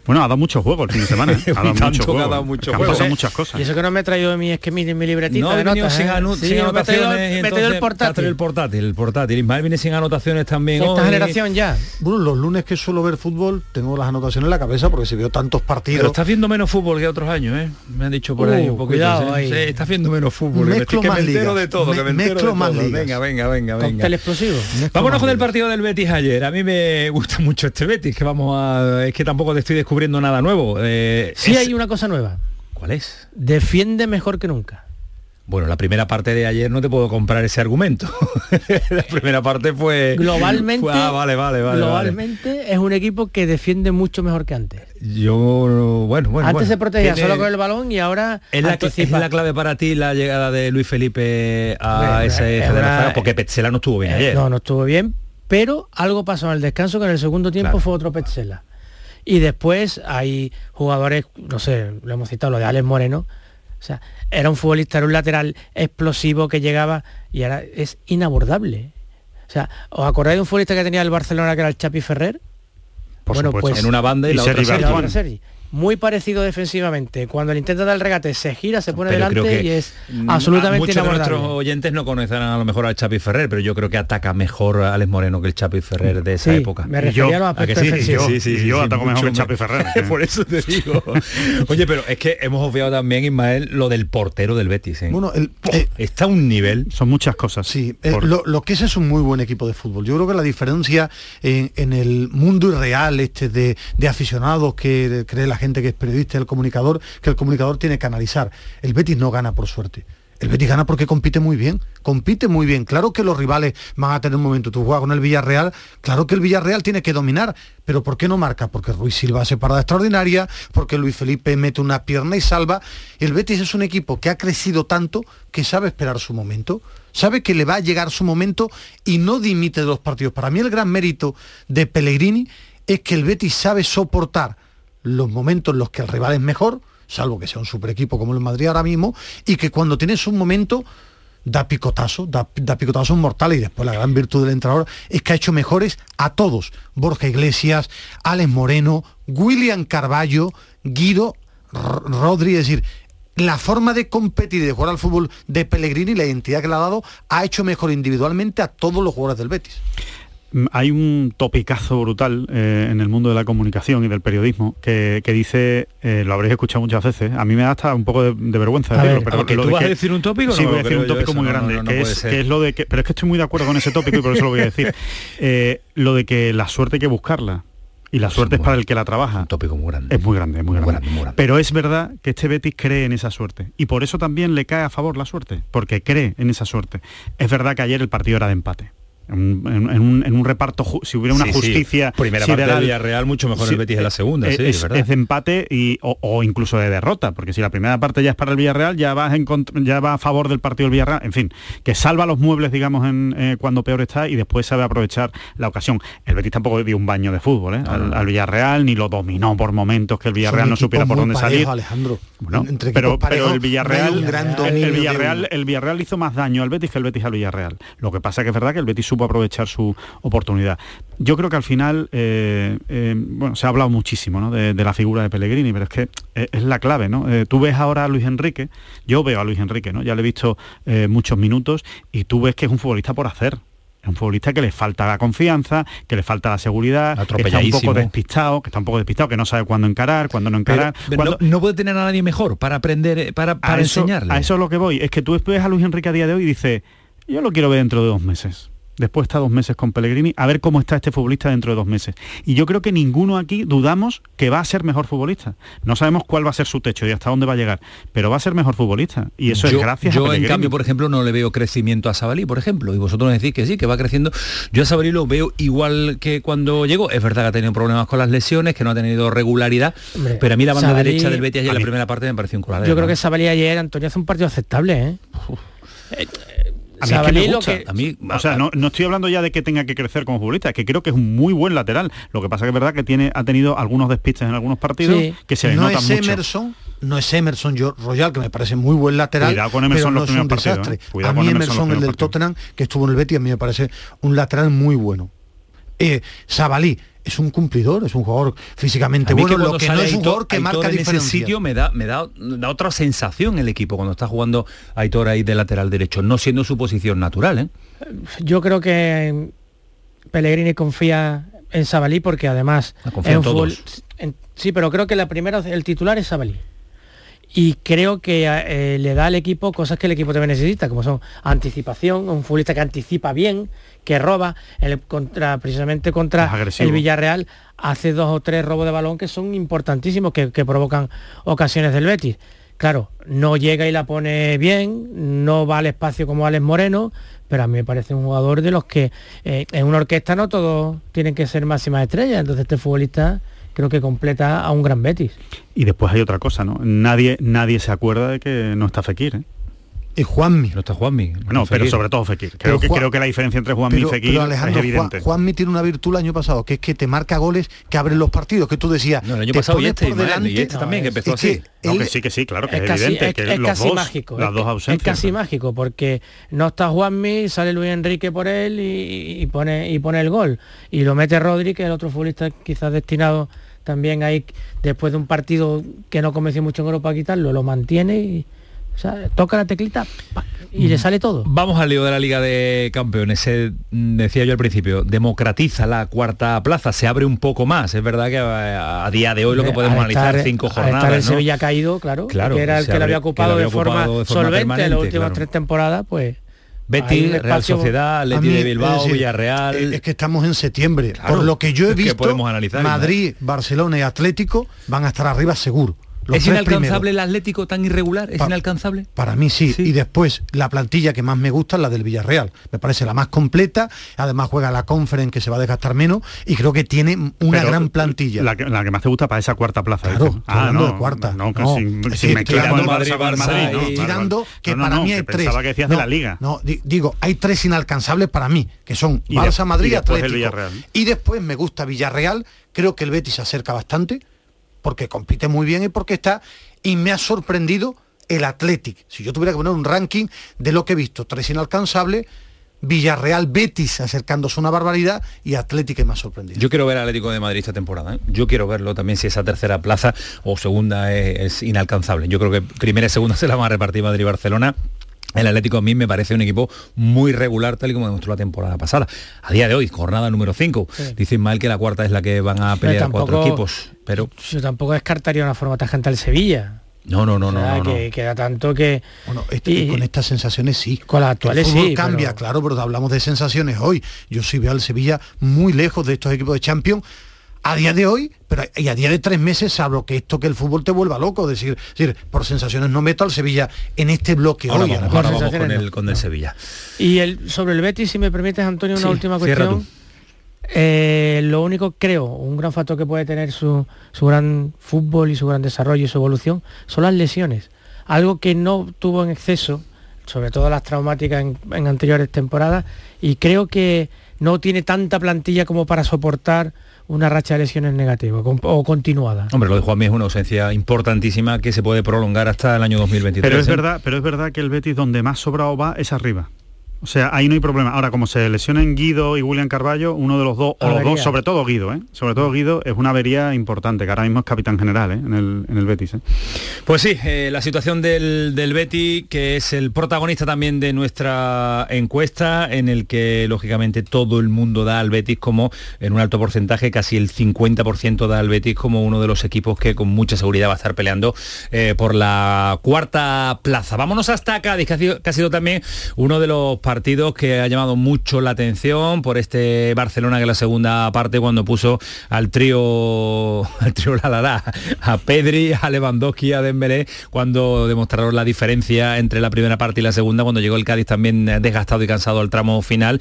Bueno, ha dado mucho juego el fin de semana. ¿eh? [LAUGHS] Ha dado mucho ha juego. dado mucho juego. pasado ¿eh? muchas cosas. Y eso que no me he traído mi, es que mi, mi libretita No, de notas, sin, ¿eh? anu- Sí, sin me he traído- y me he traído entonces el portátil. ha el portátil, el portátil. Ismael viene sin anotaciones también. Esta hoy. generación ya. Bueno, los lunes que suelo ver fútbol tengo las anotaciones en la cabeza porque si veo tantos partidos. Pero estás viendo menos fútbol que otros años, ¿eh? Me han dicho por ahí Uh, un poquito. cuidado sí. ahí. Sí, estás viendo menos fútbol. que me, Mezclo que me más entero ligas. de todo, que me Me- entero mezclo de más todo. ligas. Venga, venga, venga, venga. Explosivo. Vámonos con el partido del Betis ayer. A mí me gusta mucho este Betis, que vamos a. Es que tampoco te estoy descubriendo nada nuevo. Eh, Sí es- hay una cosa nueva. ¿Cuál es? Defiende mejor que nunca. Bueno, la primera parte de ayer no te puedo comprar ese argumento. [LAUGHS] la primera parte fue. Globalmente, fue- ah, vale, vale, vale. globalmente es un equipo que defiende mucho mejor que antes. Yo, bueno, bueno. antes bueno. se protegía Tiene- solo con el balón y ahora ¿Es la, es la clave para ti la llegada de Luis Felipe a ese es una-? Porque Petzela no estuvo bien Eh, ayer. No, no estuvo bien, pero algo pasó en el descanso que en el segundo tiempo Claro. fue otro Petzela. Y después hay jugadores, no sé, lo hemos citado, lo de Alex Moreno, o sea, era un futbolista, era un lateral explosivo que llegaba y ahora es inabordable. O sea, ¿os acordáis de un futbolista que tenía el Barcelona que era el Chapi Ferrer? Por bueno, pues en una banda y, la otra Sergi muy parecido defensivamente. Cuando el intenta dar el regate se gira, se pone delante y es absolutamente Muchos de nuestros oyentes no conocerán a lo mejor al Chapi Ferrer, pero yo creo que ataca mejor a Alex Moreno que el Chapi Ferrer de esa época. Me refería a los sí? Sí, sí, yo ataco mejor que el Chapi Ferrer. [LAUGHS] Por eso te digo. Oye, pero es que hemos obviado también, Ismael, lo del portero del Betis. ¿eh? Bueno, el, está a un nivel. Son muchas cosas. Sí, eh, lo, que es es un muy buen equipo de fútbol. Yo creo que la diferencia en, el mundo irreal este de, de aficionados que cree la gente que es periodista el comunicador, que el comunicador tiene que analizar. El Betis no gana por suerte. El Betis gana porque compite muy bien, compite muy bien. Claro que los rivales van a tener un momento. Tú juegas con el Villarreal, claro que el Villarreal tiene que dominar, pero ¿por qué no marca? Porque Ruiz Silva hace parada extraordinaria, porque Luis Felipe mete una pierna y salva. El Betis es un equipo que ha crecido tanto que sabe esperar su momento, sabe que le va a llegar su momento y no dimite de los partidos. Para mí el gran mérito de Pellegrini es que el Betis sabe soportar los momentos en los que el rival es mejor, salvo que sea un super equipo como el Madrid ahora mismo, y que cuando tienes un momento da picotazo, da, da picotazos mortales y después la gran virtud del entrenador es que ha hecho mejores a todos. Borja Iglesias, Alex Moreno, William Carballo, Guido Rodri, es decir, la forma de competir y de jugar al fútbol de Pellegrini, la identidad que le ha dado, ha hecho mejor individualmente a todos los jugadores del Betis. Mm, hay un topicazo brutal eh, en el mundo de la comunicación y del periodismo que, dice, eh, lo habréis escuchado muchas veces, a mí me da hasta un poco de, vergüenza decirlo, pero ¿tú vas a decir un tópico? Sí, voy a decir un tópico muy grande, que, es, lo de que, pero es que estoy muy de acuerdo con ese tópico y por eso lo voy a decir. [LAUGHS] Eh, lo de que la suerte hay que buscarla. Y la suerte es para el que la trabaja. Un tópico muy grande. Es muy grande, muy grande. Pero es verdad que este Betis cree en esa suerte. Y por eso también le cae a favor la suerte, porque cree en esa suerte. Es verdad que ayer el partido era de empate en, un, reparto, si hubiera una justicia... Primera parte de Villarreal, mucho mejor el Betis en la segunda, es, es, de empate y, o, incluso de derrota, porque si la primera parte ya es para el Villarreal, ya va, en ya va a favor del partido del Villarreal, en fin, que salva los muebles, digamos, en, eh, cuando peor está y después sabe aprovechar la ocasión. El Betis tampoco dio un baño de fútbol ¿eh? al, Villarreal, ni lo dominó por momentos que el Villarreal no supiera por dónde salir. Alejandro. pero, pero el Villarreal, el, Villarreal, el Villarreal hizo más daño al Betis que el Betis al Villarreal. Lo que pasa que es verdad que el Betis supo aprovechar su oportunidad. Yo creo que al final, eh, eh, bueno, se ha hablado muchísimo de, la figura de Pellegrini, pero es que eh, es la clave, ¿no? tú ves ahora a Luis Enrique, yo veo a Luis Enrique, ¿no? Ya le he visto muchos minutos y tú ves que es un futbolista por hacer. Es un futbolista que le falta la confianza, que le falta la seguridad, que está un poco despistado, que está un poco despistado, que no sabe cuándo encarar, cuándo no encarar. no, puede tener a nadie mejor para aprender, para, para enseñarle. A eso es lo que voy. Es que tú ves a Luis Enrique a día de hoy y dices, yo lo quiero ver dentro de dos meses después está dos meses con Pellegrini, a ver cómo está este futbolista dentro de dos meses. Y yo creo que ninguno aquí dudamos que va a ser mejor futbolista. No sabemos cuál va a ser su techo y hasta dónde va a llegar, pero va a ser mejor futbolista. Y eso es gracias yo a Yo en cambio, por ejemplo, no le veo crecimiento a Sabalí, por ejemplo, y vosotros me decís que sí, que va creciendo. Yo a Sabalí lo veo igual que cuando llegó. Es verdad que ha tenido problemas con las lesiones, que no ha tenido regularidad, pero a mí la banda derecha del Betis ayer en la primera parte me pareció un coladero. Yo creo que Sabalí ayer, Antonio, hace un partido aceptable, ¿eh? A mí, es que me gusta. a mí, o sea, no, estoy hablando ya de que tenga que crecer como futbolista, es que creo que es un muy buen lateral. Lo que pasa que es verdad que tiene, ha tenido algunos despistes en algunos partidos que se le no notan es Emerson, no es Emerson yo, Royal, que me parece muy buen lateral, Cuidado con Emerson pero no es un desastre. ¿eh? A mí Emerson, el del Tottenham, que estuvo en el Betis, a mí me parece un lateral muy bueno. Eh, Sabalí, es un cumplidor, es un jugador físicamente bueno, lo que no es un jugador que marca en ese sitio me da, me da, otra sensación el equipo cuando está jugando Aitor ahí de lateral derecho, no siendo su posición natural. ¿eh? Yo creo que Pellegrini confía en Sabalí porque además sí, pero creo que la primera, el titular es Sabalí y creo que eh, le da al equipo cosas que el equipo también necesita, como son anticipación, un futbolista que anticipa bien, que roba, el contra, precisamente contra el Villarreal, hace dos o tres robos de balón que son importantísimos, que, provocan ocasiones del Betis. Claro, no llega y la pone bien, no va al espacio como Alex Moreno, pero a mí me parece un jugador de los que eh, en una orquesta no todos tienen que ser máximas estrellas, entonces este futbolista creo que completa a un gran Betis. Y después hay otra cosa, ¿no? Nadie, nadie se acuerda de que no está Fekir, ¿eh? Y Juanmi. No está Juanmi. No, pero sobre todo Fekir. Creo, que, creo que la diferencia entre Juanmi pero, y Fekir pero Alejandro, es evidente. Juan, Juanmi tiene una virtud el año pasado, que es que te marca goles que abren los partidos, que tú decías. No, el año te pasado y este, por Ismael, delante, y este también, que empezó es así. que No, él- que sí, que sí, claro, que es, es casi, evidente es- que es los casi dos, mágico. las es, dos ausencias. es casi mágico porque no está Juanmi, sale Luis Enrique por él y, y pone y pone el gol. Y lo mete Rodri, que es el otro futbolista quizás destinado también ahí después de un partido que no convenció mucho en Europa a quitarlo, lo mantiene y o sea, toca la teclita y le sale todo. Vamos al lío de la Liga de Campeones. Se, mm, decía yo al principio, democratiza la cuarta plaza, se abre un poco más. Es verdad que a, a día de hoy lo que podemos Al analizar estar- cinco al estar jornadas. el ¿no? Sevilla caído, claro, Claro, que era el que lo había ocupado, que lo había de, forma de forma solvente permanente, las últimas claro. tres temporadas, pues Betis, Real Sociedad, Leti mí, de es Bilbao, decir, Villarreal. Es que estamos en septiembre. Claro, Por lo que yo he es que visto, podemos analizar, Madrid, Barcelona y Atlético van a estar arriba seguro. Los ¿Es inalcanzable primeros. el Atlético tan irregular? ¿Es Pa- inalcanzable? Para mí sí. Y después, la plantilla que más me gusta es la del Villarreal. Me parece la más completa. Además juega la Conference que se va a desgastar menos. Y creo que tiene una Pero gran plantilla. La que, la que más te gusta para esa cuarta plaza. Claro, estoy hablando de cuarta. No, que No, sin, es sin Barça, el Madrid. ¿no? Vale, tirando que No, no, para no, mí que hay tres. Pensaba que decías de No, la Liga. No, di- digo, hay tres inalcanzables para mí, que son Barça, Madrid y Atlético. Villarreal. Y después me gusta Villarreal. Creo que el Betis se acerca bastante, porque compite muy bien y porque está. Y me ha sorprendido el Athletic. Si yo tuviera que poner un ranking de lo que he visto, tres inalcanzables, Villarreal, Betis acercándose una barbaridad y Atlético ha sorprendido. Yo quiero ver al Atlético de Madrid esta temporada. ¿eh? Yo quiero verlo también si esa tercera plaza o segunda es, es inalcanzable. Yo creo que primera y segunda [LAUGHS] se la van a repartir Madrid y Barcelona. El Atlético a mí me parece un equipo muy regular, tal y como demostró la temporada pasada. A día de hoy, jornada número 5. Sí. Dice Ismael que la cuarta es la que van a pelear cuatro tampoco- equipos. Pero yo tampoco descartaría una forma tajante al Sevilla. no, no, no, O no, sea, no, no. que queda tanto que Bueno, este- con estas sensaciones sí. con las actuales el fútbol sí, cambia, pero- claro, pero hablamos de sensaciones hoy. Yo sí veo al Sevilla muy lejos de estos equipos de Champions a día de hoy, pero y a día de tres meses, salvo que esto que el fútbol te vuelva loco, decir, por sensaciones no meto al Sevilla en este bloque Ahora hoy. vamos, ahora vamos con el, con el Sevilla. Y el, sobre el Betis, si me permites, Antonio, una Sí, última cierra cuestión. Eh, lo único, creo, un gran factor que puede tener su, su gran fútbol y su gran desarrollo y su evolución son las lesiones. Algo que no tuvo en exceso, sobre todo las traumáticas en, en anteriores temporadas, y creo que no tiene tanta plantilla como para soportar una racha de lesiones negativa o continuada. Hombre, lo de Juanmi es una ausencia importantísima que se puede prolongar hasta el año 2023. Pero es ¿eh? verdad, pero es verdad que el Betis donde más sobrado va es arriba. O sea, ahí no hay problema. Ahora, como se lesionan Guido y William Carballo, uno de los dos, o los dos, sobre todo Guido, ¿eh? Sobre todo Guido es una avería importante, que ahora mismo es capitán general ¿eh? en, el, en el Betis. ¿eh? Pues sí, eh, la situación del, del Betty, que es el protagonista también de nuestra encuesta, en el que lógicamente todo el mundo da al Betis como, en un alto porcentaje, casi el 50% da al Betis como uno de los equipos que con mucha seguridad va a estar peleando por la cuarta plaza. Vámonos hasta Cádiz, que ha sido, que ha sido también uno de los partidos que ha llamado mucho la atención por este Barcelona que en la segunda parte cuando puso al trío [LAUGHS] al trío la, la, la, a Pedri, a Lewandowski, a Dembélé cuando demostraron la diferencia entre la primera parte y la segunda cuando llegó el Cádiz también eh, desgastado y cansado al tramo final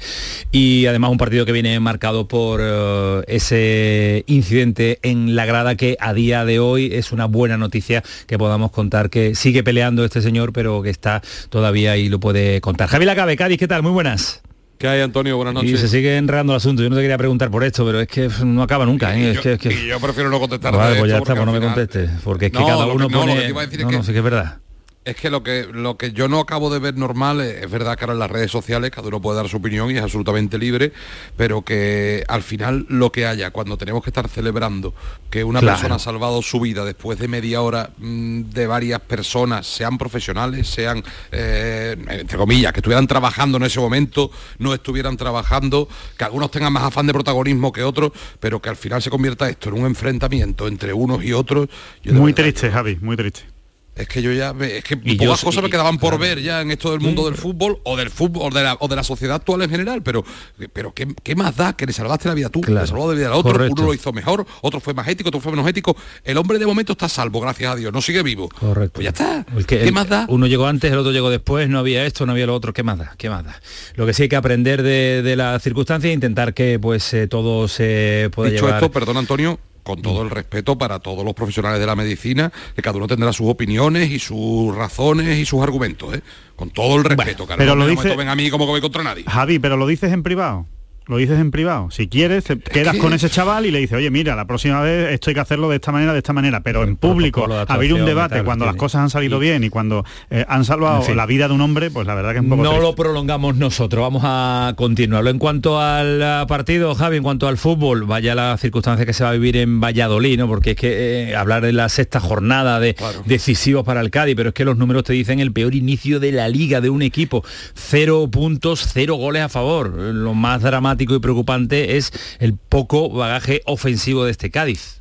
y además un partido que viene marcado por eh, ese incidente en la grada que a día de hoy es una buena noticia que podamos contar que sigue peleando este señor pero que está todavía y lo puede contar. Javi Lacabe, Cádiz, ¿qué tal? Muy buenas. ¿Qué hay, Antonio? Buenas noches. Y se sigue enredando el asunto. Yo no te quería preguntar por esto, pero es que no acaba nunca. ¿eh? Y Es yo, que- es que- y yo prefiero no contestar Vale, pues ya está, pues no porque me final- contestes. Porque es que No, cada uno que- no, pone... lo que te iba a decir es no, que- no, sí que es verdad. Es que lo que lo que yo no acabo de ver normal eh, es verdad que ahora en las redes sociales cada uno puede dar su opinión y es absolutamente libre, pero que al final lo que haya cuando tenemos que estar celebrando que una Claro. persona ha salvado su vida después de media hora mm, de varias personas, sean profesionales, sean eh, entre comillas, que estuvieran trabajando en ese momento, no estuvieran trabajando, que algunos tengan más afán de protagonismo que otros, pero que al final se convierta esto en un enfrentamiento entre unos y otros. yo Muy verdad, triste, Javi, muy triste. Es que yo ya, me- es que Y pocas yo- cosas y- me quedaban por ver ya en esto del mundo del fútbol o del fútbol o de, la, o de la sociedad actual en general, pero, pero ¿qué, qué más da que le salvaste la vida tú, Claro. le salvó la vida al otro, Correcto. uno lo hizo mejor, otro fue más ético, otro fue menos ético. El hombre de momento está salvo, gracias a Dios, no sigue vivo. Correcto. Pues ya está. El que- ¿Qué el- más da? Uno llegó antes, el otro llegó después, no había esto, no había lo otro, ¿qué más da? ¿Qué más da? Lo que sí hay que aprender de, de las circunstancias e intentar que pues eh, todo se pueda Dicho llevar. esto, perdón Antonio, con todo el respeto para todos los profesionales de la medicina, que cada uno tendrá sus opiniones y sus razones y sus argumentos, ¿eh? con todo el respeto. que pero no lo me dice- tomen a mí como que voy contra nadie. Javi, pero lo dices en privado. Lo dices en privado. Si quieres, te quedas que- con ese chaval y le dices, oye, mira, la próxima vez esto hay que hacerlo de esta manera, de esta manera. Pero en público, abrir un debate tal, cuando las cosas han salido bien y cuando eh, han salvado En fin. la vida de un hombre, pues la verdad que es un poco No triste. lo prolongamos nosotros, vamos a continuarlo. En cuanto al ah, partido, Javi, en cuanto al fútbol, vaya la circunstancia que se va a vivir en Valladolid, ¿no? Porque es que eh, hablar de la sexta jornada de decisivos para el Cádiz, pero es que los números te dicen el peor inicio de la liga de un equipo. Cero puntos, cero goles a favor. Lo más dramático y preocupante es el poco bagaje ofensivo de este Cádiz.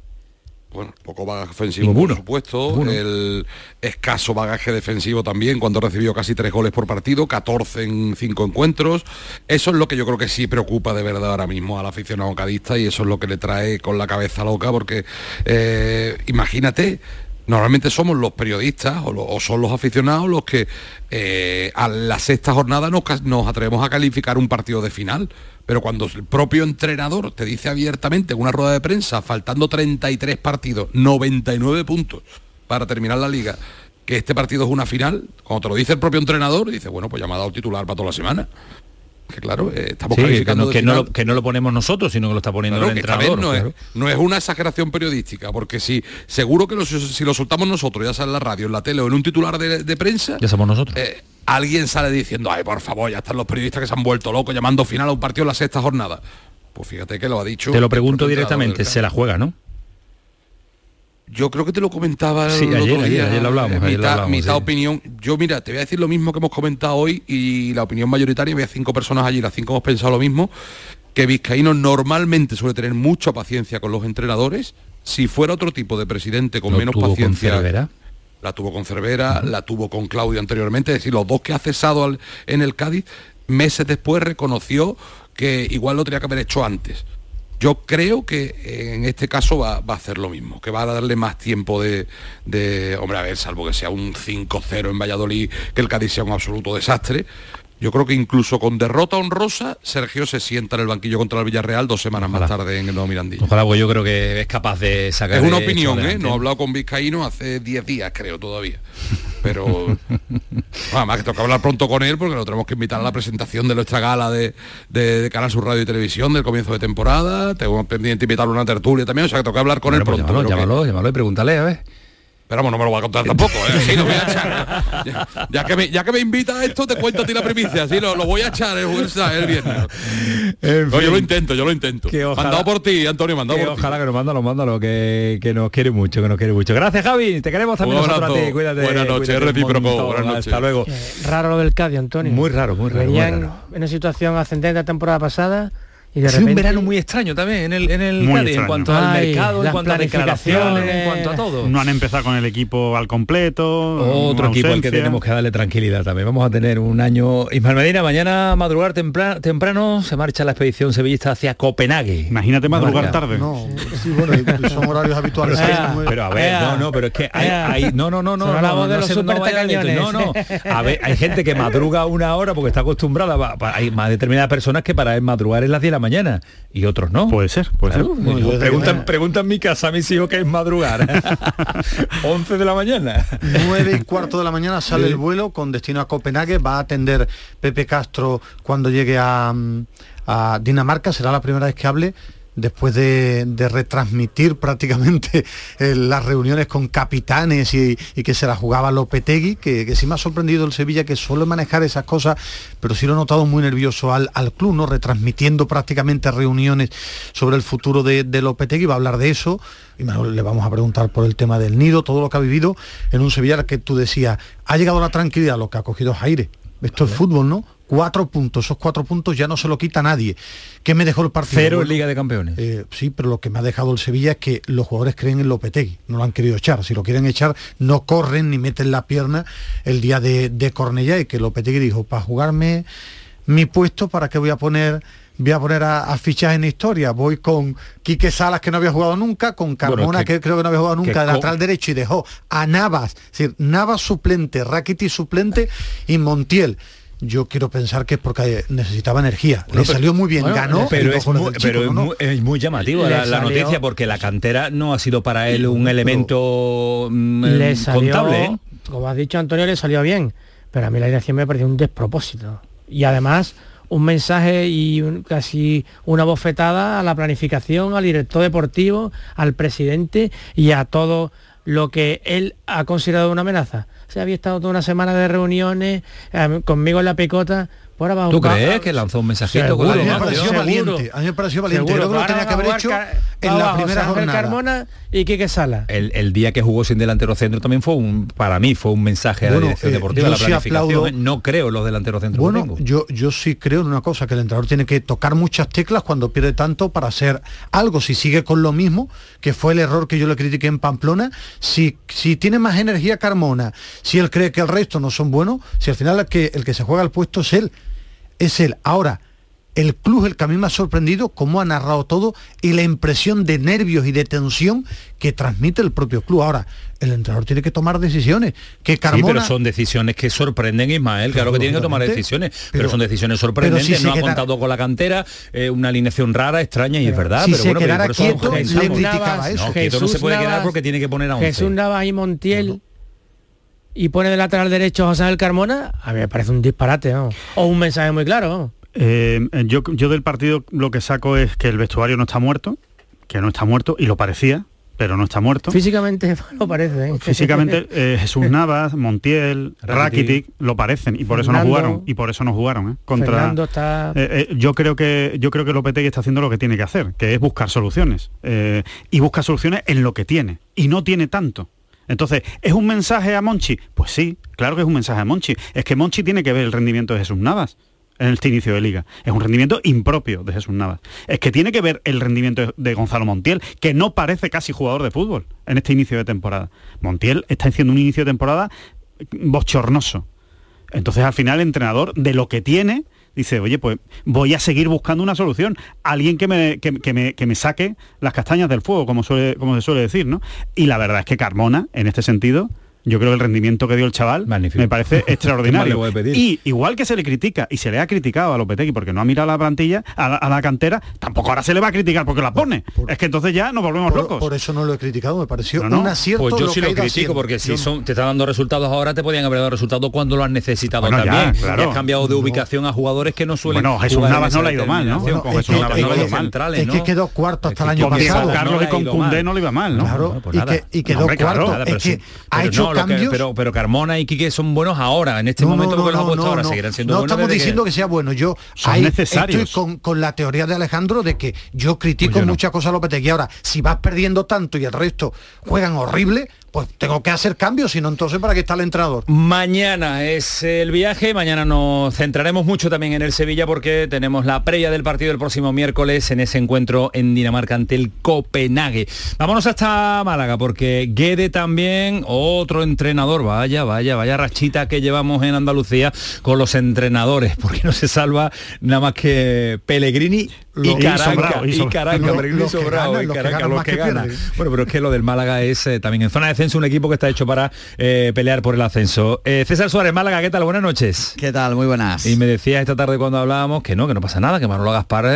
Bueno, poco bagaje ofensivo, Ninguno. por supuesto. Ninguno. El escaso bagaje defensivo también, cuando recibió casi tres goles por partido, 14 en cinco encuentros. Eso es lo que yo creo que sí preocupa de verdad ahora mismo al aficionado cadista y eso es lo que le trae con la cabeza loca, porque eh, imagínate. Normalmente somos los periodistas o, son los aficionados los que eh, a la sexta jornada nos, nos atrevemos a calificar un partido de final. Pero cuando el propio entrenador te dice abiertamente en una rueda de prensa, faltando 33 partidos, 99 puntos para terminar la liga, que este partido es una final, cuando te lo dice el propio entrenador, dice, bueno, pues ya me ha dado titular para toda la semana. Que claro, eh, estamos Sí, que, calificando no, que no lo, que no lo ponemos nosotros, sino que lo está poniendo Claro, el entrenador. no, claro. es, no es una exageración periodística, porque si seguro que lo- si lo soltamos nosotros, ya sea en la radio, en la tele o en un titular de, de prensa, Ya somos nosotros. eh, alguien sale diciendo, ay, por favor, ya están los periodistas que se han vuelto locos llamando final a un partido en la sexta jornada. Pues fíjate que lo ha dicho. Te lo pregunto directamente, se la juega, ¿no? Yo creo que te lo comentaba Sí, el ayer, otro día, ayer lo hablamos, eh, ayer lo mitad, hablamos, mitad sí. opinión. Yo, mira, te voy a decir lo mismo que hemos comentado hoy y la opinión mayoritaria, había cinco personas allí, las cinco hemos pensado lo mismo, que Vizcaíno normalmente suele tener mucha paciencia con los entrenadores. Si fuera otro tipo de presidente con Lo menos tuvo con paciencia, Cervera. la tuvo con Cervera, la tuvo con Claudio anteriormente, es decir, los dos que ha cesado al- en el Cádiz, meses después reconoció que igual lo tenía que haber hecho antes. Yo creo que eh, en este caso va, va a hacer lo mismo, que va a darle más tiempo de, de- hombre, a ver, salvo que sea un 5-0 en Valladolid, que el Cádiz sea un absoluto desastre. Yo creo que incluso con derrota honrosa, Sergio se sienta en el banquillo contra el Villarreal dos semanas más tarde en el Nuevo Mirandilla. Ojalá, pues yo creo que es capaz de sacar. Es una opinión, ¿eh? No he hablado con Vizcaíno hace 10 días, creo, todavía. Pero [LAUGHS] además que toca hablar pronto con él porque lo tenemos que invitar a la presentación de nuestra gala de, de, de Canal Sur Radio y Televisión del comienzo de temporada. Tengo pendiente invitarlo a una tertulia también, o sea que toca hablar con Bueno, él pues pronto. llámalo, creo que- llámalo, llámalo y pregúntale, a ver. Pero vamos, no me lo va a contar tampoco, ¿eh? Así lo voy a echar. Ya, ya que me, ya que me invita a esto, te cuento a ti la primicia. Así lo, lo voy a echar el, jueves, el viernes. No, yo lo intento, yo lo intento. Que ojalá- Mandado por ti, Antonio, mandado Que por ti. ojalá que nos mándalo, mándalo, que, que nos quiere mucho, que nos quiere mucho. Gracias, Javi. Te queremos también nosotros a ti. Cuídate. Buenas noches, recíproco. Buenas noches. Hasta luego. Raro lo del Cádiz, Antonio. Muy raro, muy raro, muy raro. en una situación ascendente la temporada pasada y de Ha sido repente... un verano muy extraño también en el, en el Muy Cádiz, en cuanto al Ay, mercado, en cuanto a declaraciones, en cuanto a todo. No han empezado con el equipo al completo. Otro equipo al que tenemos que darle tranquilidad también. Vamos a tener un año. Ismael Medina, mañana madrugar tempra- temprano se marcha la expedición sevillista hacia Copenhague. Imagínate madrugar Marca. tarde. No, sí, bueno, son horarios habituales. Pero, a ver, no, no, pero es que hay, hay- no, no, no, no, no, hablamos no, de no los no no, no. A ver, hay gente que madruga una hora porque está acostumbrada, hay más determinadas personas que para madrugar es las 10 de la mañana y otros no. Puede ser, puede Claro, ser. Bueno, yo desde preguntan, que preguntan en mi casa a mis hijos qué es madrugar. [LAUGHS] 11 de la mañana. 9 y cuarto de la mañana sale el vuelo con destino a Copenhague. Va a atender Pepe Castro cuando llegue a, a Dinamarca. Será la primera vez que hable después de, de retransmitir prácticamente [LAUGHS] eh, las reuniones con capitanes y, y que se la jugaba Lopetegui, que, que sí me ha sorprendido el Sevilla que suele manejar esas cosas, pero sí lo he notado muy nervioso al, al club, ¿no? Retransmitiendo prácticamente reuniones sobre el futuro de, de Lopetegui, va a hablar de eso, y le vamos a preguntar por el tema del nido, todo lo que ha vivido en un Sevilla que tú decías, ha llegado la tranquilidad, lo que ha cogido Jaire. Esto es fútbol, ¿no? Cuatro puntos, esos cuatro puntos ya no se lo quita nadie. ¿Qué me dejó el partido? Cero en Bueno, Liga de Campeones. eh, sí, pero lo que me ha dejado el Sevilla es que los jugadores creen en Lopetegui, no lo han querido echar. Si lo quieren echar, no corren ni meten la pierna el día de, de Cornellá y que Lopetegui dijo, para jugarme mi puesto, ¿para qué voy a poner voy a poner a, a fichar en historia? Voy con Quique Salas, que no había jugado nunca, con Carmona, que- que, creo que no había jugado nunca, de lateral derecho, y dejó a Navas, es decir, Navas suplente, Rakitic suplente y Montiel. Yo quiero pensar que es porque necesitaba energía. Bueno, Le pero- salió muy bien, bueno, ganó. pero es muy, del chico, pero es ¿no? muy- es muy llamativo la, noticia porque la cantera no ha sido para él un elemento mm, le salió, contable. ¿eh? como has dicho Antonio, le salió bien, pero a mí la dirección me pareció un despropósito. Y además un mensaje y un- casi una bofetada a la planificación, al director deportivo, al presidente y a todo lo que él ha considerado una amenaza. Se había estado toda una semana de reuniones eh, conmigo en la picota. Ahora va- ¿Tú crees que lanzó un mensajito? Seguro, a mí me pareció valiente. A mí me pareció valiente. Seguro, Creo que lo tenía haber hecho en la primera Ángel jornada. Carmona y Quique Sala. El, el día que jugó sin delantero centro también fue un, para mí fue un mensaje a la Bueno, dirección eh, deportiva, yo la sí planificación. aplaudo-. No creo en los delanteros centros. Bueno, domingos. yo, yo sí creo en una cosa, que el entrenador tiene que tocar muchas teclas cuando pierde tanto para hacer algo. Si sigue con lo mismo, que fue el error que yo le critiqué en Pamplona, si, si tiene más energía Carmona, si él cree que el resto no son buenos, si al final el que, el que se juega el puesto es él, es él. Ahora, el club es el que a mí me ha sorprendido cómo ha narrado todo y la impresión de nervios y de tensión que transmite el propio club. Ahora, el entrenador tiene que tomar decisiones. Que Sí, Carmona... pero son decisiones que sorprenden, Ismael. Claro, Claro, que tienen que tomar decisiones, pero, Pero- son decisiones sorprendentes. si se no ha contado con la cantera, eh, una alineación rara, extraña y es verdad. si pero se bueno, quedara por eso quieto, le pensamos. criticaba eso. No, no se puede quedar porque tiene que poner a 11. Jesús Navas y Montiel y pone de lateral derecho a José Ángel Carmona, a mí me parece un disparate, ¿no? O un mensaje muy claro. Eh, yo, yo del partido lo que saco es que el vestuario no está muerto, que no está muerto, y lo parecía, pero no está muerto. Físicamente [LAUGHS] lo parece, ¿eh? Físicamente [LAUGHS] eh, Jesús Navas, Montiel, Rakitic lo parecen y por eso no jugaron y por eso no jugaron ¿eh? contra Fernando está... Eh, eh, yo creo que yo creo que Lopetegui está haciendo lo que tiene que hacer, que es buscar soluciones eh, y busca soluciones en lo que tiene y no tiene tanto. Entonces, ¿es un mensaje a Monchi? Pues sí, claro que es un mensaje a Monchi. Es que Monchi tiene que ver el rendimiento de Jesús Navas en este inicio de liga. Es un rendimiento impropio de Jesús Navas. Es que tiene que ver el rendimiento de Gonzalo Montiel, que no parece casi jugador de fútbol en este inicio de temporada. Montiel está haciendo un inicio de temporada bochornoso. Entonces al final el entrenador de lo que tiene dice, oye, pues voy a seguir buscando una solución. Alguien que me, que, que me, que me saque las castañas del fuego, como, suele, como se suele decir, ¿no? Y la verdad es que Carmona, en este sentido, yo creo que el rendimiento que dio el chaval me parece ¿Qué más le extraordinario. y igual que se le critica y se le ha criticado a Lopetegui porque no ha mirado la plantilla, a la, a la cantera, tampoco ahora se le va a criticar porque la pone. es que entonces ya nos volvemos Por, locos. por eso no lo he criticado, me pareció No, no, un acierto. pues yo lo sí lo critico haciendo. porque si no. son, te está dando resultados ahora te podían haber dado resultados cuando lo has necesitado Bueno, ya, también. claro. Y has cambiado de ubicación a jugadores que no suelen Bueno, Jesús Navas no le ha ido mal, ¿no? Con es Jesús que- Navas no le ha ido mal. es que quedó cuarto hasta el año pasado. Carlos y con Cundé no le iba mal, ¿no? Claro, Bueno, y, quedó cuarto. Es que ha hecho no, que- pero, pero Carmona y Quique son buenos ahora, en este No, momento no, que los ha no, puesto no, ahora, no. seguirán siendo No buenos. estamos desde diciendo que sea bueno. Yo necesarios. estoy con, con la teoría de Alejandro de que yo critico Pues yo no. muchas cosas a Lopetegui. Ahora, si vas perdiendo tanto y el resto juegan horrible, pues tengo que hacer cambios, si no entonces para qué está el entrenador. Mañana es el viaje, mañana nos centraremos mucho también en el Sevilla porque tenemos la previa del partido del próximo miércoles en ese encuentro en Dinamarca ante el Copenhague. Vámonos hasta Málaga porque Guede también, otro entrenador, vaya, vaya, vaya rachita que llevamos en Andalucía con los entrenadores, [LAUGHS] porque no se salva nada más que Pellegrini Lo- y Caranca, sobrado, y y sobrado. Sobrado, ganan, y los que ganan los que. Bueno, pero es que lo del Málaga es eh, también en zona de descenso un equipo que está hecho para eh, pelear por el ascenso. Eh, César Suárez, Málaga, ¿qué tal? Buenas noches. ¿Qué tal? Muy buenas. Y me decías esta tarde cuando hablábamos que no, que no pasa nada, que Manolo Gaspar eh,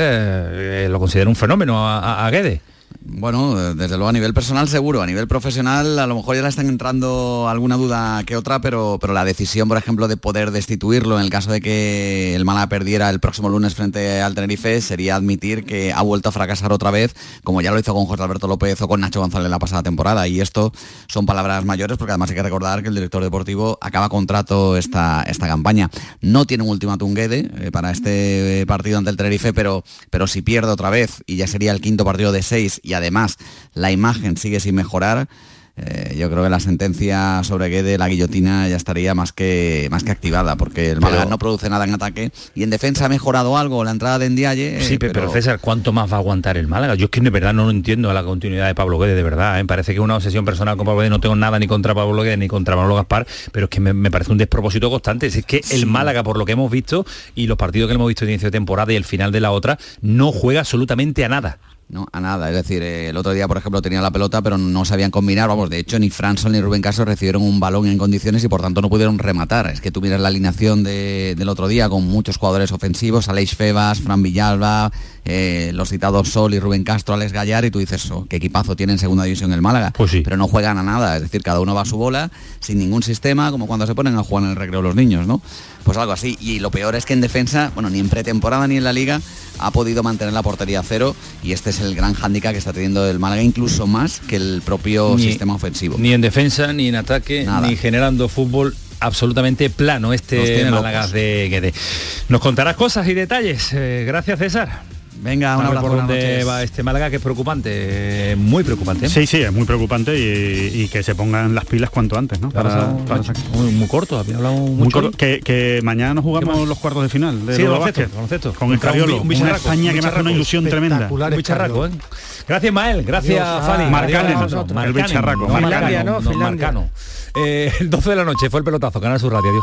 eh, lo considera un fenómeno a, a- a Guede. Bueno, eh, desde luego a nivel personal seguro, a nivel profesional a lo mejor ya le están entrando alguna duda que otra, pero, pero la decisión, por ejemplo, de poder destituirlo en el caso de que el Málaga perdiera el próximo lunes frente al Tenerife sería admitir que ha vuelto a fracasar otra vez, como ya lo hizo con José Alberto López o con Nacho González la pasada temporada. Y esto son palabras mayores porque además hay que recordar que el director deportivo acaba contrato esta, esta campaña. No tiene un ultimátum Guede eh, para este partido ante el Tenerife, pero, pero si pierde otra vez y ya sería el quinto partido de seis y además la imagen sigue sin mejorar, eh, yo creo que la sentencia sobre Guede, la guillotina, ya estaría más que, más que activada, porque el Málaga no produce nada en ataque y en defensa ha mejorado algo la entrada de Ndiaye. Sí, eh, pe- pero, César, ¿cuánto más va a aguantar el Málaga? Yo es que de verdad no lo entiendo la continuidad de Pablo Guede, de verdad. ¿eh? Parece que es una obsesión personal con Pablo Guede. No tengo nada ni contra Pablo Guede ni contra Manolo Gaspar, pero es que me, me parece un despropósito constante. Es que el Málaga, por lo que hemos visto y los partidos que hemos visto de inicio de temporada y el final de la otra, no juega absolutamente a nada. ¿No? A nada. Es decir, eh, el otro día, por ejemplo, tenía la pelota, pero no sabían combinar. Vamos, de hecho, ni Franson ni Rubén Castro recibieron un balón en condiciones y por tanto no pudieron rematar. Es que tú miras la alineación de- del otro día con muchos jugadores ofensivos, Aleix Febas, Fran Villalba, eh, los citados Sol y Rubén Castro, Alex Gallar, y tú dices, oh, qué equipazo tiene en segunda división el Málaga. Pero no juegan a nada, es decir, cada uno va a su bola, sin ningún sistema, como cuando se ponen a jugar en el recreo los niños, ¿no? Pues algo así. Y lo peor es que en defensa, bueno, ni en pretemporada ni en la liga ha podido mantener la portería a cero y este es el gran hándicap que está teniendo el Málaga, incluso más que el propio Ni- sistema ofensivo. Ni en defensa, ni en ataque, Nada. ni generando fútbol absolutamente plano este Málaga de Guede. Nos contarás cosas y detalles. Eh, gracias, César. Venga, un A ver abrazo, por dónde va este Málaga, que es preocupante, eh, muy preocupante. Sí, sí, es muy preocupante y, y que se pongan las pilas cuanto antes, ¿no? Muy, muy corto, había hablado Muy corto. Que, que mañana nos ¿Qué jugamos los cuartos de final de Sí, baloncesto. con el un Cariolo, bi- un una España un que me hace una ilusión tremenda. Un bicharraco, ¿eh? Gracias, Mael. Gracias. Fali. Marcanen, el bicharraco. Marcano. Eh, el 12 de la noche fue el pelotazo, Canal Sur Radio. Adiós.